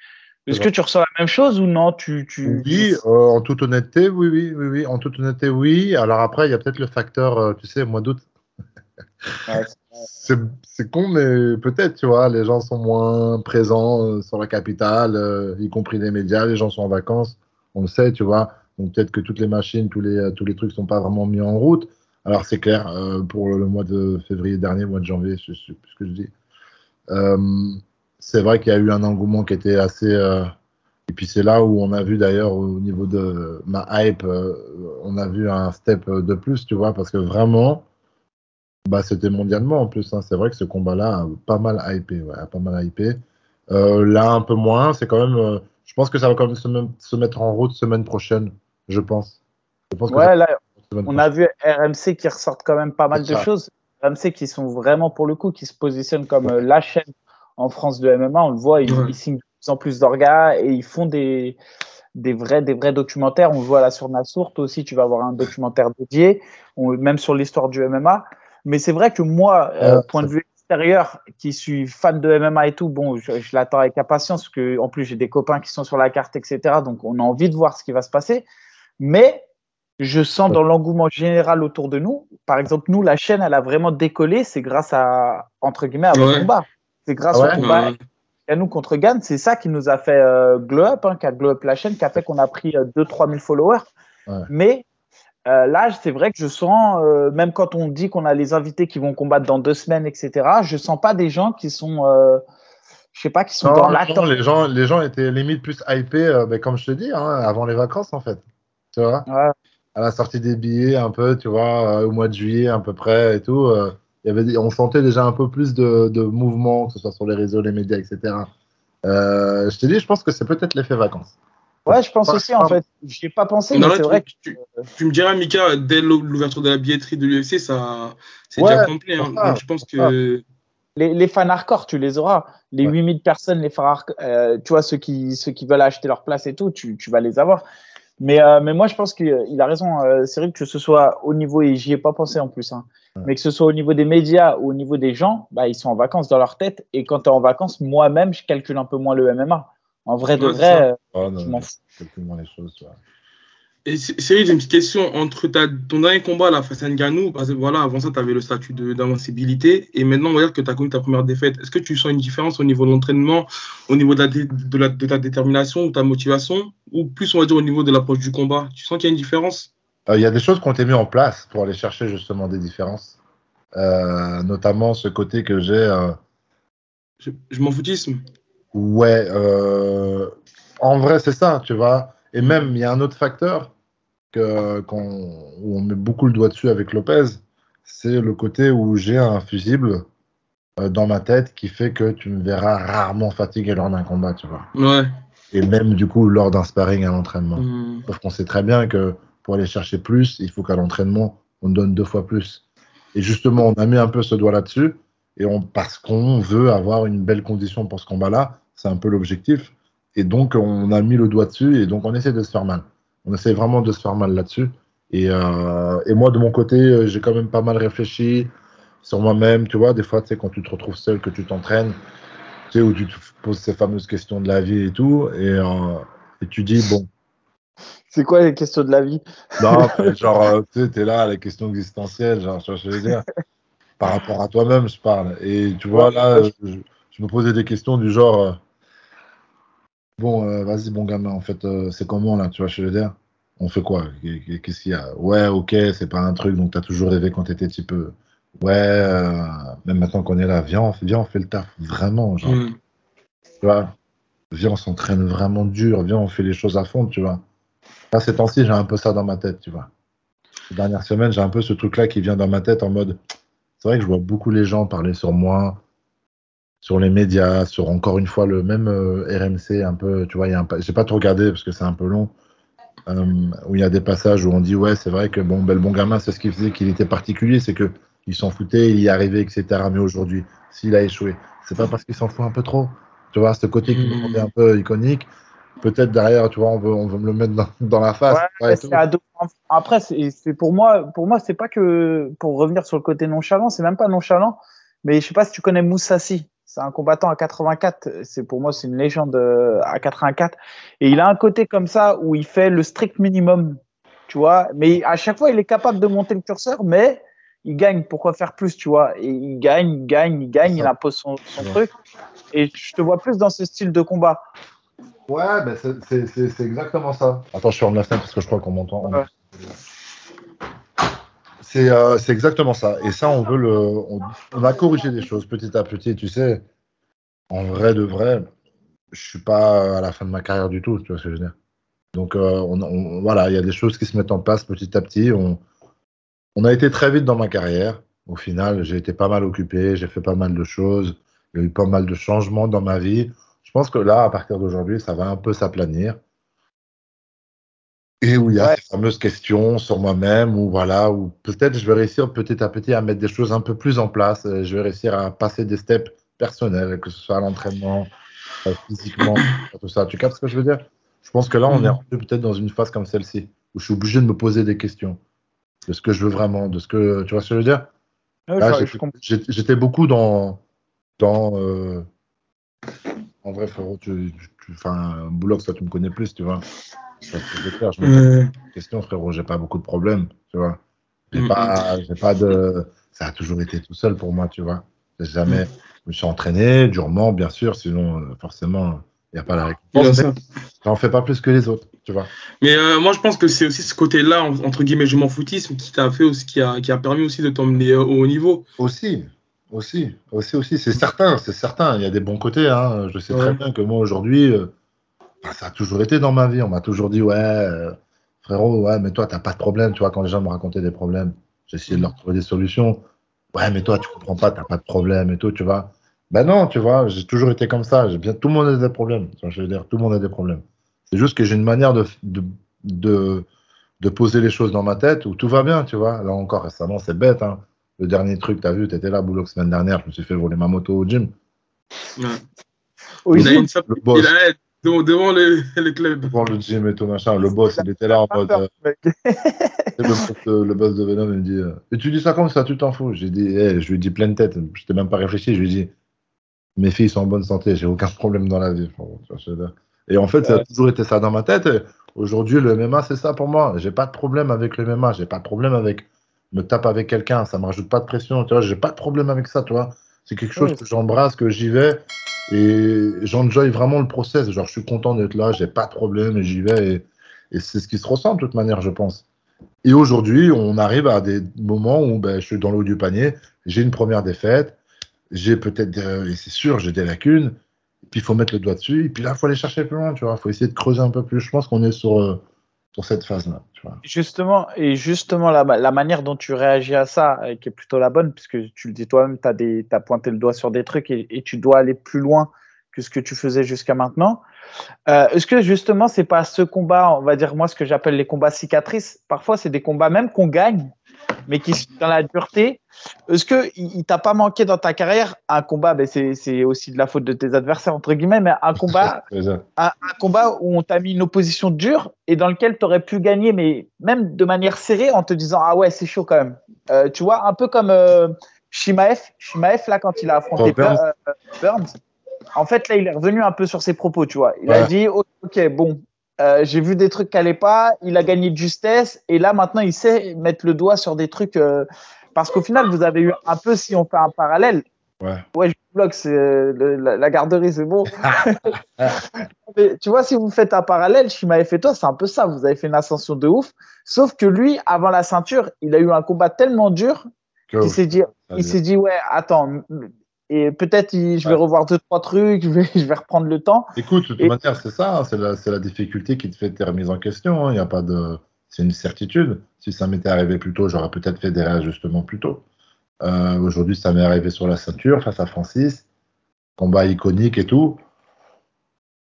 Est-ce que tu ressens la même chose ou non? Tu, tu... Oui, euh, en toute honnêteté, oui, oui, oui, oui, en toute honnêteté, oui. Alors après, il y a peut-être le facteur, euh, tu sais, mois d'août. c'est con, mais peut-être, tu vois, les gens sont moins présents euh, sur la capitale, y compris les médias, les gens sont en vacances, on le sait, tu vois. Donc peut-être que toutes les machines, tous les, tous les trucs sont pas vraiment mis en route. Alors c'est clair, pour le mois de février dernier, mois de janvier, je sais plus ce que je dis c'est vrai qu'il y a eu un engouement qui était assez. Euh, et puis c'est là où on a vu d'ailleurs au niveau de ma hype, euh, on a vu un step de plus, tu vois, parce que vraiment, bah, c'était mondialement en plus. Hein. C'est vrai que ce combat-là a pas mal hypé, ouais, a pas mal hypé. Euh, là, un peu moins. C'est quand même. je pense que ça va quand même se, mettre en route semaine prochaine, je pense. ouais, là, on a vu RMC qui ressortent quand même pas mal de choses. RMC qui sont vraiment pour le coup, qui se positionnent comme la chaîne en France de MMA, on le voit, ils, signent de plus en plus d'orgas et ils font des, des, vrais, des vrais documentaires. On le voit là sur Nassour, aussi, tu vas avoir un documentaire dédié, même sur l'histoire du MMA. Mais c'est vrai que moi, euh, point de vue extérieur, qui suis fan de MMA et tout, bon, je, l'attends avec impatience, parce que en plus j'ai des copains qui sont sur la carte, etc. Donc on a envie de voir ce qui va se passer. Mais je sens dans l'engouement général autour de nous, par exemple, nous, la chaîne, elle a vraiment décollé, c'est grâce à, entre guillemets, à vos combat. C'est grâce au combat à nous contre Gann, c'est ça qui nous a fait euh, glow up, hein, qui a glow up la chaîne, qui a fait qu'on a pris 2-3 euh, 000 followers. Mais euh, là, c'est vrai que je sens, même quand on dit qu'on a les invités qui vont combattre dans deux semaines, etc., je sens pas des gens qui sont, je sais pas, qui sont dans l'attente. Les gens, les gens étaient limite plus hypés, ben, comme je te dis, hein, avant les vacances en fait. Tu vois? À la sortie des billets, un peu, tu vois, au mois de juillet à peu près et tout y avait, on sentait déjà un peu plus de, de mouvement, que ce soit sur les réseaux, les médias, etc. Euh, je te dis, je pense que c'est peut-être l'effet vacances. Ouais, je pense aussi, en fait. J'y ai pas pensé, mais c'est vrai que. Tu, tu, me diras, Mika, dès l'ouverture de la billetterie de l'UFC, ça, c'est déjà complet. Hein. Donc, je pense que. Les, les, fans hardcore, tu les auras. Les 8000 personnes, les fans euh, tu vois, ceux qui, ceux qui veulent acheter leur place et tout, tu, tu vas les avoir. Mais, euh, mais moi, je pense qu'il a raison, euh, Cyril, que ce soit au niveau, et j'y ai pas pensé en plus, hein, mais que ce soit au niveau des médias ou au niveau des gens, bah, ils sont en vacances dans leur tête. Et quand tu es en vacances, moi-même, je calcule un peu moins le MMA. En vrai de vrai, euh, je m'en fous. les choses, et Cyril, j'ai une petite question. Entre ta, ton dernier combat là, face à Nganou, parce que voilà, avant ça, tu avais le statut d'invincibilité, et maintenant, on va dire que tu as connu ta première défaite. Est-ce que tu sens une différence au niveau de l'entraînement, au niveau de, la, de, la, de, ta détermination ou ta motivation, ou plus, on va dire, au niveau de l'approche du combat? Tu sens qu'il y a une différence? Il y a des choses qui ont été mises en place pour aller chercher justement des différences. Euh, notamment ce côté que j'ai. Euh... Je, je m'en foutisme Ouais, euh, en vrai, c'est ça, tu vois. Et même, il y a un autre facteur où on met beaucoup le doigt dessus avec Lopez, c'est le côté où j'ai un fusible euh, dans ma tête qui fait que tu me verras rarement fatigué lors d'un combat, tu vois. Ouais. Et même du coup lors d'un sparring à l'entraînement. Mmh. Sauf qu'on sait très bien que pour aller chercher plus, il faut qu'à l'entraînement, on donne deux fois plus. Et justement, on a mis un peu ce doigt là-dessus, et on, parce qu'on veut avoir une belle condition pour ce combat-là, c'est un peu l'objectif. Et donc, on a mis le doigt dessus, et donc on essaie de se faire mal. On essaie vraiment de se faire mal là-dessus. Et, euh, et, moi, de mon côté, euh, j'ai quand même pas mal réfléchi sur moi-même. Tu vois, des fois, tu sais, quand tu te retrouves seul, que tu t'entraînes, tu sais, où tu te poses ces fameuses questions de la vie et tout, et, euh, et tu dis, bon. C'est quoi les questions de la vie? Non, genre, tu sais, es là, les questions existentielles, genre, je veux dire. Par rapport à toi-même, je parle. Et tu vois, là, je, je me posais des questions du genre Bon, euh, vas-y, bon gamin, en fait, euh, c'est comment là, tu vois, je veux dire? On fait quoi? Qu'est-ce qu'il y a? Ouais, ok, c'est pas un truc, donc t'as toujours rêvé quand t'étais petit peu. Ouais, euh, même maintenant qu'on est là, viens, on fait, viens, on fait le taf, vraiment, genre. Mm. Tu vois? Viens, on s'entraîne vraiment dur, viens, on fait les choses à fond, tu vois. Là, ces temps-ci, j'ai un peu ça dans ma tête, tu vois. Ces dernières semaines, j'ai un peu ce truc-là qui vient dans ma tête en mode. C'est vrai que je vois beaucoup les gens parler sur moi, sur les médias, sur encore une fois le même euh, RMC, un peu, tu vois, j'ai pas trop regardé parce que c'est un peu long, euh, où il y a des passages où on dit ouais, c'est vrai que bon, ben, le bon gamin, c'est ce qui faisait qu'il était particulier, c'est que il s'en foutait, il y arrivait, etc. Mais aujourd'hui, s'il a échoué, c'est pas parce qu'il s'en fout un peu trop, Tu vois, ce côté qui me rendait un peu iconique. Peut-être derrière, tu vois, on veut, on veut me le mettre dans, dans la face. Ouais, Après, c'est pour moi, pour moi, c'est pas que pour revenir sur le côté nonchalant, c'est même pas nonchalant. Mais je sais pas si tu connais Moussassi. C'est un combattant à 84. C'est pour moi, c'est une légende euh, à 84. Et il a un côté comme ça où il fait le strict minimum, tu vois. Mais à chaque fois, il est capable de monter le curseur, mais il gagne. Pourquoi faire plus, tu vois? Et il gagne, il gagne, il gagne, il impose son, son Ouais. truc. Et je te vois plus dans ce style de combat. Ouais, ben c'est- exactement ça. Attends, je ferme la fenêtre parce que je crois qu'on m'entend. Ouais. C'est euh, exactement ça. Et ça, on veut le. On, on a corrigé des choses petit à petit. Tu sais, en vrai de vrai, je suis pas à la fin de ma carrière du tout. Tu vois ce que je veux dire. Donc, euh, on, on- voilà, il y a des choses qui se mettent en place petit à petit. On, on a été très vite dans ma carrière. Au final, j'ai été pas mal occupé, j'ai fait pas mal de choses. Il y a eu pas mal de changements dans ma vie. Je pense que là, à partir d'aujourd'hui, ça va un peu s'aplanir. Et où il y a Ouais. ces fameuses questions sur moi-même, ou voilà, où peut-être je vais réussir petit à petit à mettre des choses un peu plus en place. euh, Je vais réussir à passer des steps personnels, que ce soit à l'entraînement, euh, physiquement, tout ça. Tu captes ce que je veux dire? Je pense que là, on est Mhm. peut-être dans une phase comme celle-ci, où je suis obligé de me poser des questions de ce que je veux vraiment, de ce que tu vois ce que je veux dire? Ouais, J'étais beaucoup dans. dans euh, En vrai, frérot, tu, enfin, Boulogne, toi, tu me connais plus, tu vois. Que je me pose des questions, frérot, j'ai pas beaucoup de problèmes, tu vois. J'ai Mm, pas, j'ai pas de. Ça a toujours été tout seul pour moi, tu vois. Jamais. Je me suis entraîné durement, bien sûr, sinon, euh, forcément, il n'y a pas la récompense. ça. J'en fais pas plus que les autres, tu vois. Mais euh, moi, je pense que c'est aussi ce côté-là, en- entre guillemets, je m'en foutisme, qui t'a fait aussi, qui a, qui a permis aussi de t'emmener euh, au haut niveau. Aussi, aussi, aussi, aussi, c'est certain, c'est certain. Il y a des bons côtés. Hein. Je sais très bien que moi aujourd'hui, euh, bah, ça a toujours été dans ma vie. On m'a toujours dit, ouais, euh, frérot, ouais, mais toi, t'as pas de problème. Tu vois, quand les gens me racontaient des problèmes, essayé de leur trouver des solutions. Ouais, mais toi, tu comprends pas, t'as pas de problème et tout, tu vois. Ben non, tu vois, j'ai toujours été comme ça. J'ai bien, tout le monde a des problèmes. Je veux dire, tout le monde a des problèmes. C'est juste que j'ai une manière de, de, de, de poser les choses dans ma tête où tout va bien, tu vois. Là encore, récemment, c'est bête, hein. Le dernier truc, t'as vu, t'étais là, boulot, la semaine dernière, je me suis fait voler ma moto au gym. Ouais. Oui, il a une Le boss. il a devant, devant le, le club. Devant le gym et tout, machin. Le boss, il était là en mode. euh, le, boss de, le boss de Venom, il me dit euh, Et tu dis ça comme ça, tu t'en fous J'ai dit, eh, Je lui ai dit pleine tête, je t'ai même pas réfléchi. Je lui ai dit Mes filles sont en bonne santé, j'ai aucun problème dans la vie. Et en fait, ça a toujours été ça dans ma tête. Aujourd'hui, le MMA, c'est ça pour moi. J'ai pas de problème avec le MMA, j'ai pas de problème avec me tape avec quelqu'un, ça me rajoute pas de pression, tu vois, j'ai pas de problème avec ça, tu vois. C'est quelque chose que j'embrasse, que j'y vais et j'enjoy vraiment le process. Genre, je suis content d'être là, j'ai pas de problème et j'y vais et, et c'est ce qui se ressent de toute manière, je pense. Et aujourd'hui, on arrive à des moments où ben, je suis dans l'eau du panier, j'ai une première défaite, j'ai peut-être, des- et c'est sûr, j'ai des lacunes, et puis il faut mettre le doigt dessus, et puis là, il faut aller chercher plus loin, tu vois, il faut essayer de creuser un peu plus. Je pense qu'on est sur, euh, sur cette phase-là. Justement, et justement, la, manière dont tu réagis à ça, euh, qui est plutôt la bonne, puisque tu le dis toi-même, tu as, pointé le doigt sur des trucs et, et tu dois aller plus loin que ce que tu faisais jusqu'à maintenant. Euh, Est-ce que justement, c'est pas ce combat, on va dire moi, ce que j'appelle les combats cicatrices Parfois, c'est des combats même qu'on gagne, mais qui sont dans la dureté. Est-ce que il, t'a pas manqué dans ta carrière un combat ben c'est- aussi de la faute de tes adversaires, entre guillemets, mais un combat un, un combat où on t'a mis une opposition dure et dans lequel tu aurais pu gagner, mais même de manière serrée en te disant Ah ouais, c'est chaud quand même. Euh, tu vois, un peu comme euh, Shimaev. Shimaev, là, quand il a affronté Burns. Euh, Burns, en fait, là, il est revenu un peu sur ses propos, tu vois. Il Ouais. a dit oh, Ok, bon, euh, j'ai vu des trucs qui n'allaient pas, il a gagné de justesse et là, maintenant, il sait mettre le doigt sur des trucs. euh, parce qu'au final, vous avez eu un peu, si on fait un parallèle, Ouais. Ouais, je bloque, c'est le- la, la garderie, c'est bon. Mais tu vois, si vous faites un parallèle, Shimaev et toi, c'est un peu ça. Vous avez fait une ascension de ouf. Sauf que lui, avant la ceinture, il a eu un combat tellement dur qu'il s'est dit, il s'est dit, ouais, attends, et peut-être je vais Ouais. revoir deux, trois trucs, je vais, je vais reprendre le temps. Écoute, de toute Et- manière, c'est ça, c'est la, difficulté qui te fait tes remises en question. hein. Il y a pas de, c'est une certitude. Si ça m'était arrivé plus tôt, j'aurais peut-être fait des réajustements plus tôt. Euh, Aujourd'hui, ça m'est arrivé sur la ceinture face à Francis, combat iconique et tout.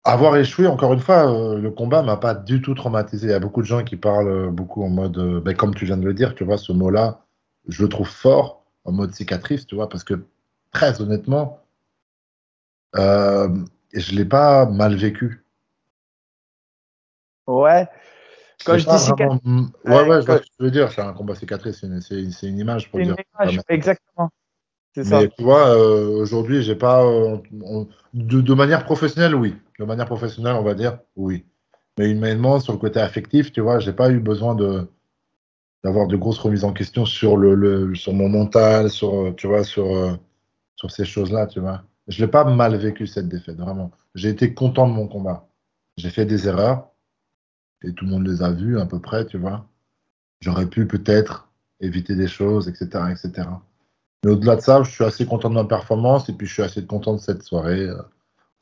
Avoir échoué, encore une fois, euh, le combat m'a pas du tout traumatisé. Il y a beaucoup de gens qui parlent euh, beaucoup en mode, euh, ben, comme tu viens de le dire, tu vois, ce mot-là, je le trouve fort en mode cicatrice, tu vois, parce que très honnêtement, euh, je l'ai pas mal vécu. Ouais. Quand je dis cicatrice. Ouais, ouais, je vois ce que tu veux dire. C'est un combat cicatrice, c'est une, image pour dire. Une image, exactement. Mais ça. tu vois, euh, aujourd'hui, j'ai pas. Euh, de, de, manière professionnelle, oui. De manière professionnelle, on va dire, oui. Mais humainement, sur le côté affectif, tu vois, j'ai pas eu besoin de d'avoir de grosses remises en question sur le, le sur mon mental, sur tu vois, sur sur ces choses-là, tu vois. Je l'ai pas mal vécu cette défaite, vraiment. J'ai été content de mon combat. J'ai fait des erreurs et tout le monde les a vues à peu près, tu vois. J'aurais pu peut-être éviter des choses, etc., etc. Mais au-delà de ça, je suis assez content de ma performance et puis je suis assez content de cette soirée.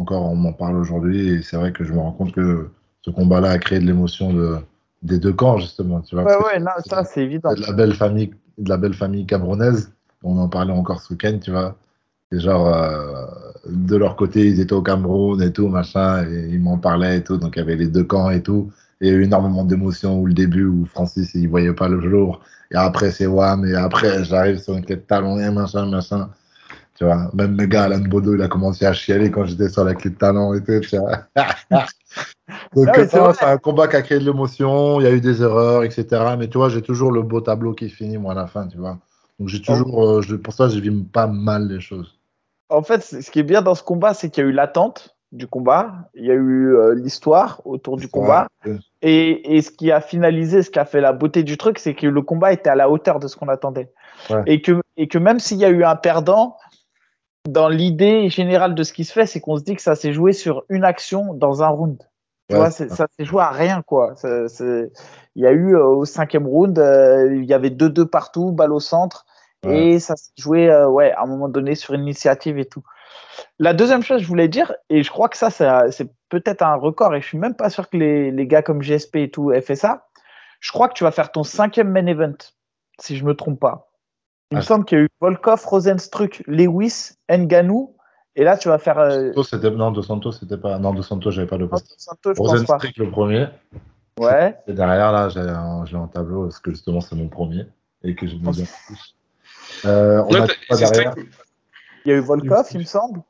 Encore, on m'en parle aujourd'hui et c'est vrai que je me rends compte que ce combat-là a créé de l'émotion de, des deux camps, justement. Tu vois, ouais, ouais, non, ça c'est évident. De la belle famille, de la belle famille camerounaise. On en parlait encore ce week-end, tu vois. Genre, euh, de leur côté, ils étaient au Cameroun et tout, machin, et ils m'en parlaient et tout. Donc il y avait les deux camps et tout. Et il y a eu énormément d'émotions où le début, où Francis, il voyait pas le jour. Et après, c'est Wam. Et après, j'arrive sur une clé de talon et machin, machin. Tu vois, même le gars, Alan Bodo, il a commencé à chialer quand j'étais sur la clé de talon et tout. Tu vois. Donc, c'est un combat qui a créé de l'émotion. Il y a eu des erreurs, etc. Mais tu vois, j'ai toujours le beau tableau qui finit, moi, à la fin, tu vois. Donc, j'ai toujours, euh, pour ça, je vis pas mal les choses. En fait, ce qui est bien dans ce combat, c'est qu'il y a eu l'attente du combat, il y a eu euh, l'histoire autour du combat. Et, ce qui a finalisé, ce qui a fait la beauté du truc, c'est que le combat était à la hauteur de ce qu'on attendait. Et, que, et que même s'il y a eu un perdant, dans l'idée générale de ce qui se fait, c'est qu'on se dit que ça s'est joué sur une action dans un round. Tu vois, ça s'est joué à rien, quoi. Il y a eu euh, au cinquième round, euh, il y avait 2-2 partout, balle au centre, et ça s'est joué, ouais, à un moment donné sur une initiative et tout. La deuxième chose que je voulais dire, et je crois que ça, c'est peut-être un record, et je suis même pas sûr que les, les, gars comme GSP et tout aient fait ça. Je crois que tu vas faire ton cinquième main event, si je me trompe pas. Il me ah. semble qu'il y a eu Volkov, Rosenstruck, Lewis, Nganou, et là tu vas faire. Euh... non, De Santos, c'était pas. Non, De Santos, j'avais pas le poste. Rosenstruck, le premier. Ouais. Et derrière, là, j'ai un, un, tableau, parce que justement, c'est mon premier, et que je me plus. Euh, on a derrière. Il y a eu Volkov, il me semble.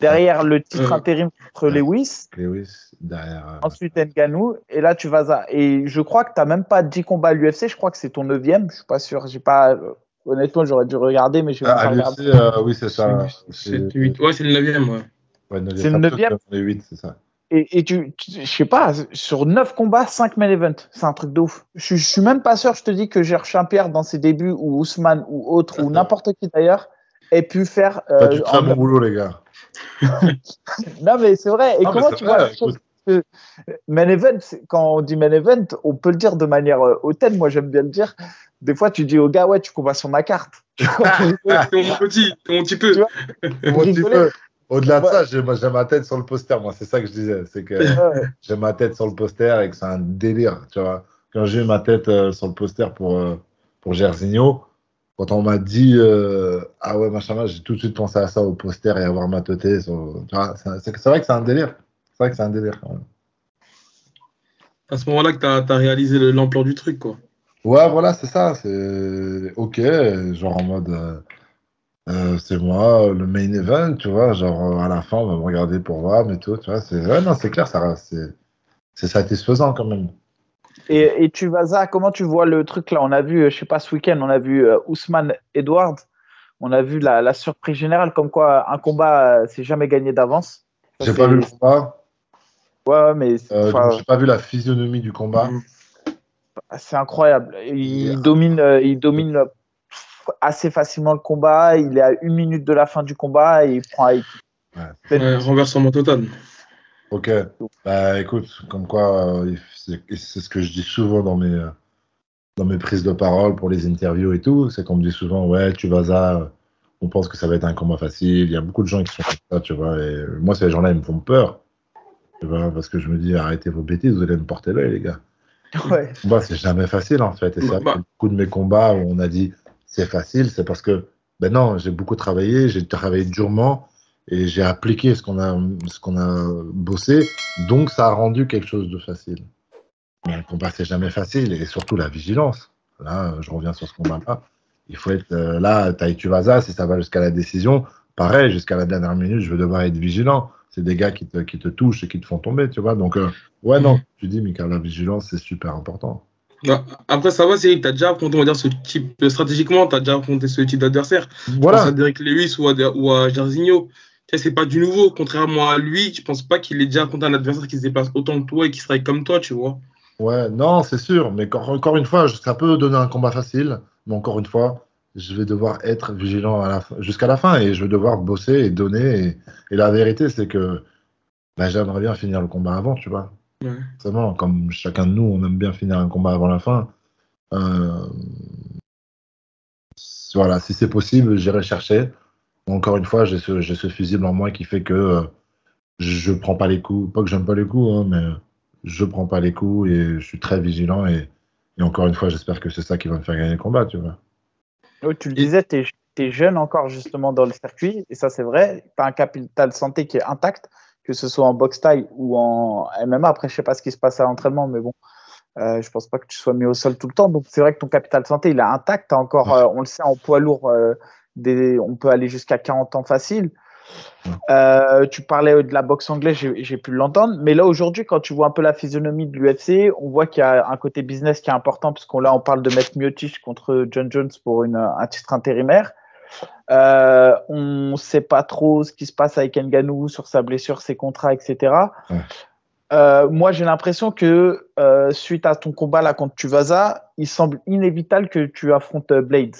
Derrière le titre euh, intérim contre Lewis. Lewis, derrière. Euh, Ensuite Nganou. Et là, tu vas à. Et je crois que tu n'as même pas 10 combats à l'UFC. Je crois que c'est ton neuvième. Je suis pas sûr. J'ai pas. Honnêtement, j'aurais dû regarder, mais je vais ah, pas euh, oui, c'est ça. C'est Ouais, c'est le neuvième. Ouais. ouais c'est le neuvième. c'est ça. Et, et tu, je sais pas, sur 9 combats, 5 main events. C'est un truc de ouf. Je, je suis même pas sûr, je te dis que un Pierre dans ses débuts, ou Ousmane, ou autre, ou n'importe qui d'ailleurs, ait pu faire. Euh, tu fais un bon boulot, les gars. non, mais c'est vrai. Et comment tu vois que main event, quand on dit main event, on peut le dire de manière euh, hautaine. Moi, j'aime bien le dire. Des fois, tu dis au gars, ouais, tu combats sur ma carte. c'est mon petit, mon petit peu. Au-delà de ça, j'ai ma tête sur le poster. Moi, c'est ça que je disais. C'est que j'ai ma tête sur le poster et que c'est un délire. Tu vois, quand j'ai ma tête euh, sur le poster pour, euh, pour Gersigno, quand on m'a dit euh, ah ouais machin j'ai tout de suite pensé à ça au poster et à voir ma tête c'est vrai que c'est un délire c'est vrai que c'est un délire quand même. à ce moment-là que tu as, réalisé l'ampleur du truc quoi ouais voilà c'est ça c'est ok genre en mode euh, euh, c'est moi le main event tu vois genre à la fin on va me regarder pour voir mais tout tu vois c'est ouais, non c'est clair ça c'est satisfaisant quand même et, et tu vas ça, comment tu vois le truc là? On a vu, je sais pas, ce week-end, on a vu euh, Ousmane Edward. On a vu la, la, surprise générale, comme quoi un combat, euh, c'est jamais gagné d'avance. J'ai pas vu le combat. Ouais, mais. Euh, J'ai pas vu la physionomie du combat. C'est incroyable. Il domine, euh, il domine assez facilement le combat. Il est à une minute de la fin du combat et il prend. Ouais. Ouais, renversement total. Ok. Bah écoute, comme quoi, euh, c'est ce que je dis souvent dans mes, euh, dans mes prises de parole pour les interviews et tout, c'est qu'on me dit souvent, ouais, tu vas à, on pense que ça va être un combat facile. Il y a beaucoup de gens qui sont comme ça, tu vois. Et moi, ces gens-là, ils me font peur. Tu vois, parce que je me dis, arrêtez vos bêtises, vous allez me porter l'œil, les gars. Ouais. Moi, c'est jamais facile, en fait. Et c'est bah. beaucoup de mes combats où on a dit, c'est facile, c'est parce que, ben non, j'ai beaucoup travaillé, j'ai travaillé durement et j'ai appliqué ce qu'on a, ce qu'on a bossé, donc ça a rendu quelque chose de facile. Mais un combat, c'est jamais facile, et surtout la vigilance. Là, je reviens sur ce combat-là. Il faut être euh, là, Taïtu Vaza, si ça va jusqu'à la décision, pareil, jusqu'à la dernière minute, je vais devoir être vigilant. c'est des gars qui te, qui te touchent et qui te font tomber, tu vois. Donc, euh, ouais, non, tu dis, Mika, la vigilance, c'est super important. Bah, après, ça va, c'est que tu as déjà affronté, on va dire, ce type, stratégiquement, tu as déjà affronté ce type d'adversaire. Voilà. à Derek Lewis ou à, ou à Jarzinho. C'est pas du nouveau. Contrairement à lui, je pense pas qu'il ait déjà affronté un adversaire qui se déplace autant que toi et qui serait comme toi, tu vois. Ouais, non, c'est sûr. Mais encore, encore une fois, ça peut donner un combat facile. Mais encore une fois, je vais devoir être vigilant jusqu'à la fin et je vais devoir bosser et donner. Et, la vérité, c'est que bah, j'aimerais bien finir le combat avant, tu vois. Ouais. comme chacun de nous, on aime bien finir un combat avant la fin. Euh, voilà, si c'est possible, j'irai chercher. Encore une fois, j'ai ce, ce, fusible en moi qui fait que euh, je prends pas les coups. Pas que j'aime pas les coups, hein, mais je prends pas les coups et je suis très vigilant. Et, et encore une fois, j'espère que c'est ça qui va me faire gagner le combat, tu vois. tu le disais, tu es, jeune encore justement dans le circuit, et ça c'est vrai. Tu as un capital santé qui est intact, que ce soit en boxe taille ou en MMA. Après, je sais pas ce qui se passe à l'entraînement, mais bon, euh, je pense pas que tu sois mis au sol tout le temps. Donc c'est vrai que ton capital santé, il est intact. As encore, euh, on le sait, en poids lourd, euh, des, on peut aller jusqu'à 40 ans facile. Euh, tu parlais de la boxe anglaise, j'ai pu l'entendre. Mais là, aujourd'hui, quand tu vois un peu la physionomie de l'UFC, on voit qu'il y a un côté business qui est important, puisqu'on là, on parle de mettre Miocic contre John Jones pour une, un titre intérimaire. Euh, on ne sait pas trop ce qui se passe avec Nganou sur sa blessure, ses contrats, etc. Euh, moi, j'ai l'impression que euh, suite à ton combat là contre Tuvasa, il semble inévitable que tu affrontes Blades.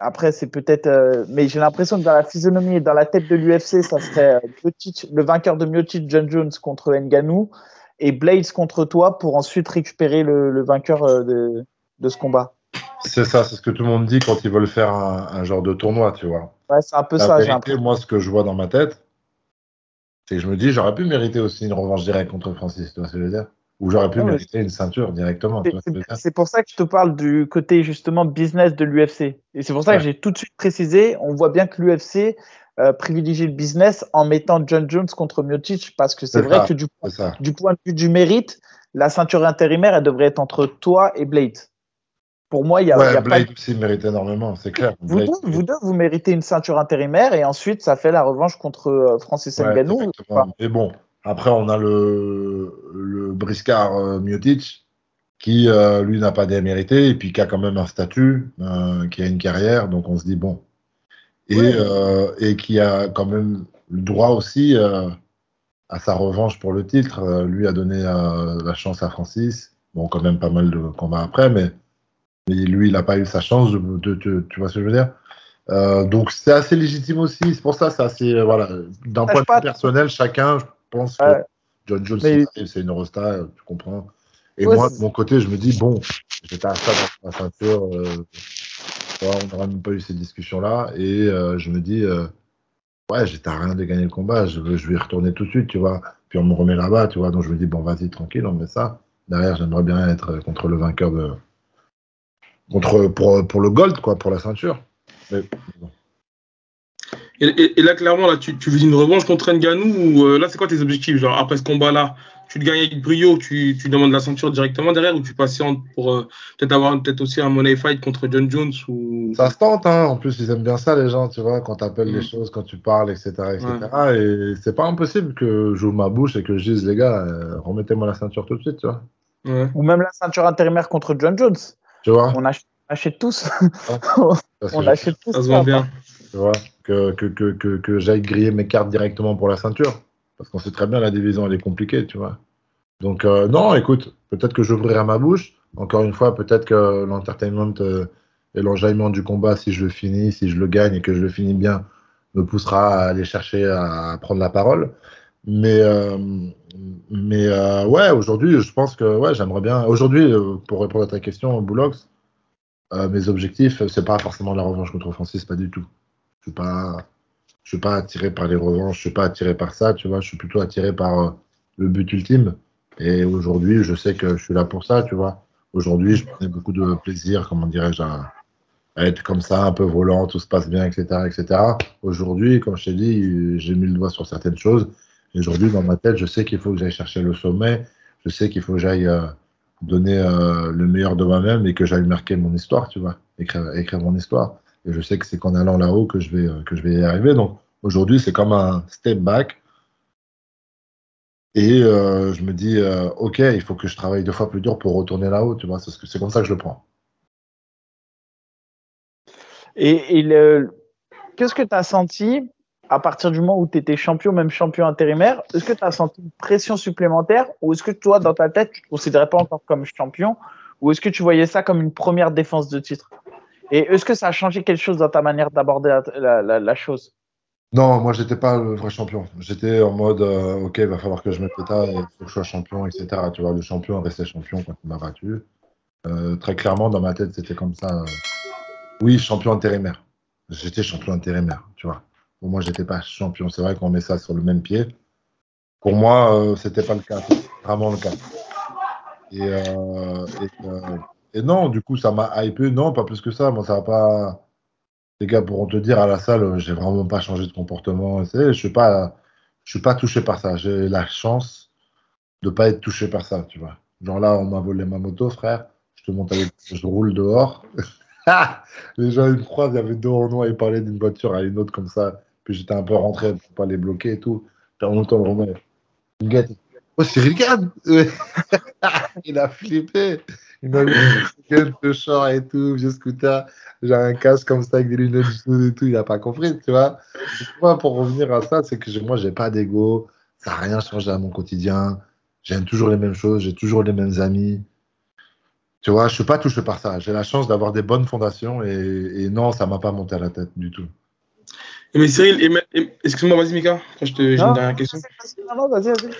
Après, c'est peut-être, euh, mais j'ai l'impression que dans la physionomie et dans la tête de l'UFC, ça serait euh, le vainqueur de Miocic, John Jones contre Nganou et Blades contre toi pour ensuite récupérer le, vainqueur euh, de, de, ce combat. C'est ça, c'est ce que tout le monde dit quand ils veulent faire un, genre de tournoi, tu vois. Ouais, c'est un peu ça. Vérité, moi, ce que je vois dans ma tête, c'est que je me dis, j'aurais pu mériter aussi une revanche directe contre Francis, tu vois ce que je veux dire? Ou j'aurais pu mériter une ceinture directement. C'est pour ça que je te parle du côté justement business de l'UFC. Et c'est pour ça que j'ai tout de suite précisé, on voit bien que l'UFC euh, privilégie le business en mettant John Jones contre Miocic parce que c'est vrai que du, du, point de vue du mérite, la ceinture intérimaire, elle devrait être entre toi et Blade. Pour moi, il y a, ouais, Blade aussi mérite énormément, c'est clair. Vous, deux, vous, deux, vous méritez une ceinture intérimaire et ensuite ça fait la revanche contre euh, Francis Ngannou. Mais bon, après, on a le, le briscard euh, Miotic, qui euh, lui n'a pas démérité et puis qui a quand même un statut, euh, qui a une carrière, donc on se dit bon. Et, et qui a quand même le droit aussi à sa revanche pour le titre. lui a donné la chance à Francis. Bon, quand même pas mal de combats après, mais, mais lui, il n'a pas eu sa chance. De, tu vois ce que je veux dire? Donc c'est assez légitime aussi. C'est pour ça, c'est assez voilà. D'un point de vue personnel, chacun, pense que John Jones, c'est une Rosta, tu comprends? Et moi, de mon côté, je me dis, bon, j'étais à ça dans ma ceinture. Euh, on n'aurait même pas eu ces discussions-là. Et euh, je me dis, euh, ouais, j'étais à rien de gagner le combat. Je, je vais y retourner tout de suite, tu vois. Puis on me remet là-bas, tu vois. Donc je me dis, bon, vas-y, tranquille, on met ça. Derrière, j'aimerais bien être contre le vainqueur de. Contre, pour, pour le gold, quoi, pour la ceinture. Mais bon. Et, là, clairement, là, tu, tu veux une revanche contre Nganou ou euh, là, c'est quoi tes objectifs Genre, après ce combat-là, tu le gagnes avec brio, tu, tu, demandes la ceinture directement derrière ou tu patientes pour euh, peut-être avoir peut-être aussi un money fight contre John Jones ou... Ça se tente, hein. En plus, ils aiment bien ça, les gens, tu vois, quand tu appelles les mm. choses, quand tu parles, etc. etc. Et c'est pas impossible que j'ouvre ma bouche et que je dise, les gars, euh, remettez-moi la ceinture tout de suite, tu vois. Ou même la ceinture intérimaire contre John Jones. Tu vois On achète, tous. on achète tous. Ça se vend bien. Tu vois que, que, que, que, j'aille griller mes cartes directement pour la ceinture. Parce qu'on sait très bien la division, elle est compliquée, tu vois. Donc, euh, non, écoute, peut-être que j'ouvrirai ma bouche. Encore une fois, peut-être que l'entertainment euh, et l'enjaillement du combat, si je le finis, si je le gagne et que je le finis bien, me poussera à aller chercher à prendre la parole. Mais, euh, mais ouais, aujourd'hui, je pense que ouais, j'aimerais bien. Aujourd'hui, pour répondre à ta question, Boulox, mes objectifs, c'est pas forcément la revanche contre Francis, pas du tout. Je ne pas, je suis pas attiré par les revanches, je suis pas attiré par ça, tu vois. Je suis plutôt attiré par euh, le but ultime. Et aujourd'hui, je sais que je suis là pour ça, tu vois. Aujourd'hui, je prenais beaucoup de plaisir, comment dirais-je, à, être comme ça, un peu volant, tout se passe bien, etc., etc. Aujourd'hui, comme je t'ai dit, j'ai mis le doigt sur certaines choses. Et aujourd'hui, dans ma tête, je sais qu'il faut que j'aille chercher le sommet. Je sais qu'il faut que j'aille euh, donner euh, le meilleur de moi-même et que j'aille marquer mon histoire, tu vois, écrire, mon histoire. Et je sais que c'est qu'en allant là-haut que je vais, vais y arriver. Donc aujourd'hui, c'est comme un step back. Et euh, je me dis, euh, ok, il faut que je travaille deux fois plus dur pour retourner là-haut, tu vois, c'est comme ça que je le prends. Et, qu'est-ce que tu as senti à partir du moment où tu étais champion, même champion intérimaire Est-ce que tu as senti une pression supplémentaire ou est-ce que toi, dans ta tête, tu ne considérais pas encore comme champion ou est-ce que tu voyais ça comme une première défense de titre? Et est-ce que ça a changé quelque chose dans ta manière d'aborder la, chose? Non, moi, j'étais pas le vrai champion. J'étais en mode, euh, OK, il va falloir que je l'état, il faut que je sois champion, etc. Tu vois, le champion restait champion quand il m'a battu. Euh, très clairement, dans ma tête, c'était comme ça. Oui, champion intérimaire. J'étais champion intérimaire, tu vois. Pour moi, j'étais pas champion. C'est vrai qu'on met ça sur le même pied. Pour moi, c'était pas le cas. Vraiment le cas. Euh, euh, et, non, du coup, ça m'a hypé. Non, pas plus que ça. Moi, ça pas. Les gars pourront te dire à la salle, j'ai vraiment pas changé de comportement. Je suis pas, suis pas touché par ça. J'ai la chance de pas être touché par ça, tu vois. Genre là, on m'a volé ma moto, frère. Je te montre avec, je roule dehors. les gens ils me croisent, il y avait deux Renois, ils parlaient d'une voiture à une autre comme ça. Puis j'étais un peu rentré pour pas les bloquer et tout. Puis en même temps, gars, Oh, Cyril Gann Il a flippé. Il m'a mis de short et tout, vieux scooter. J'ai un casque comme ça avec des lunettes et tout. Il n'a pas compris, tu vois. Moi, pour revenir à ça, c'est que moi, j'ai pas d'ego. Ça n'a rien changé à mon quotidien. J'aime toujours les mêmes choses. J'ai toujours les mêmes amis. Tu vois, je suis pas touché par ça. J'ai la chance d'avoir des bonnes fondations et, non, ça m'a pas monté à la tête du tout. Mais Cyril, excuse-moi, vas-y Mika, j'ai une dernière question. Non, vas-y, vas-y.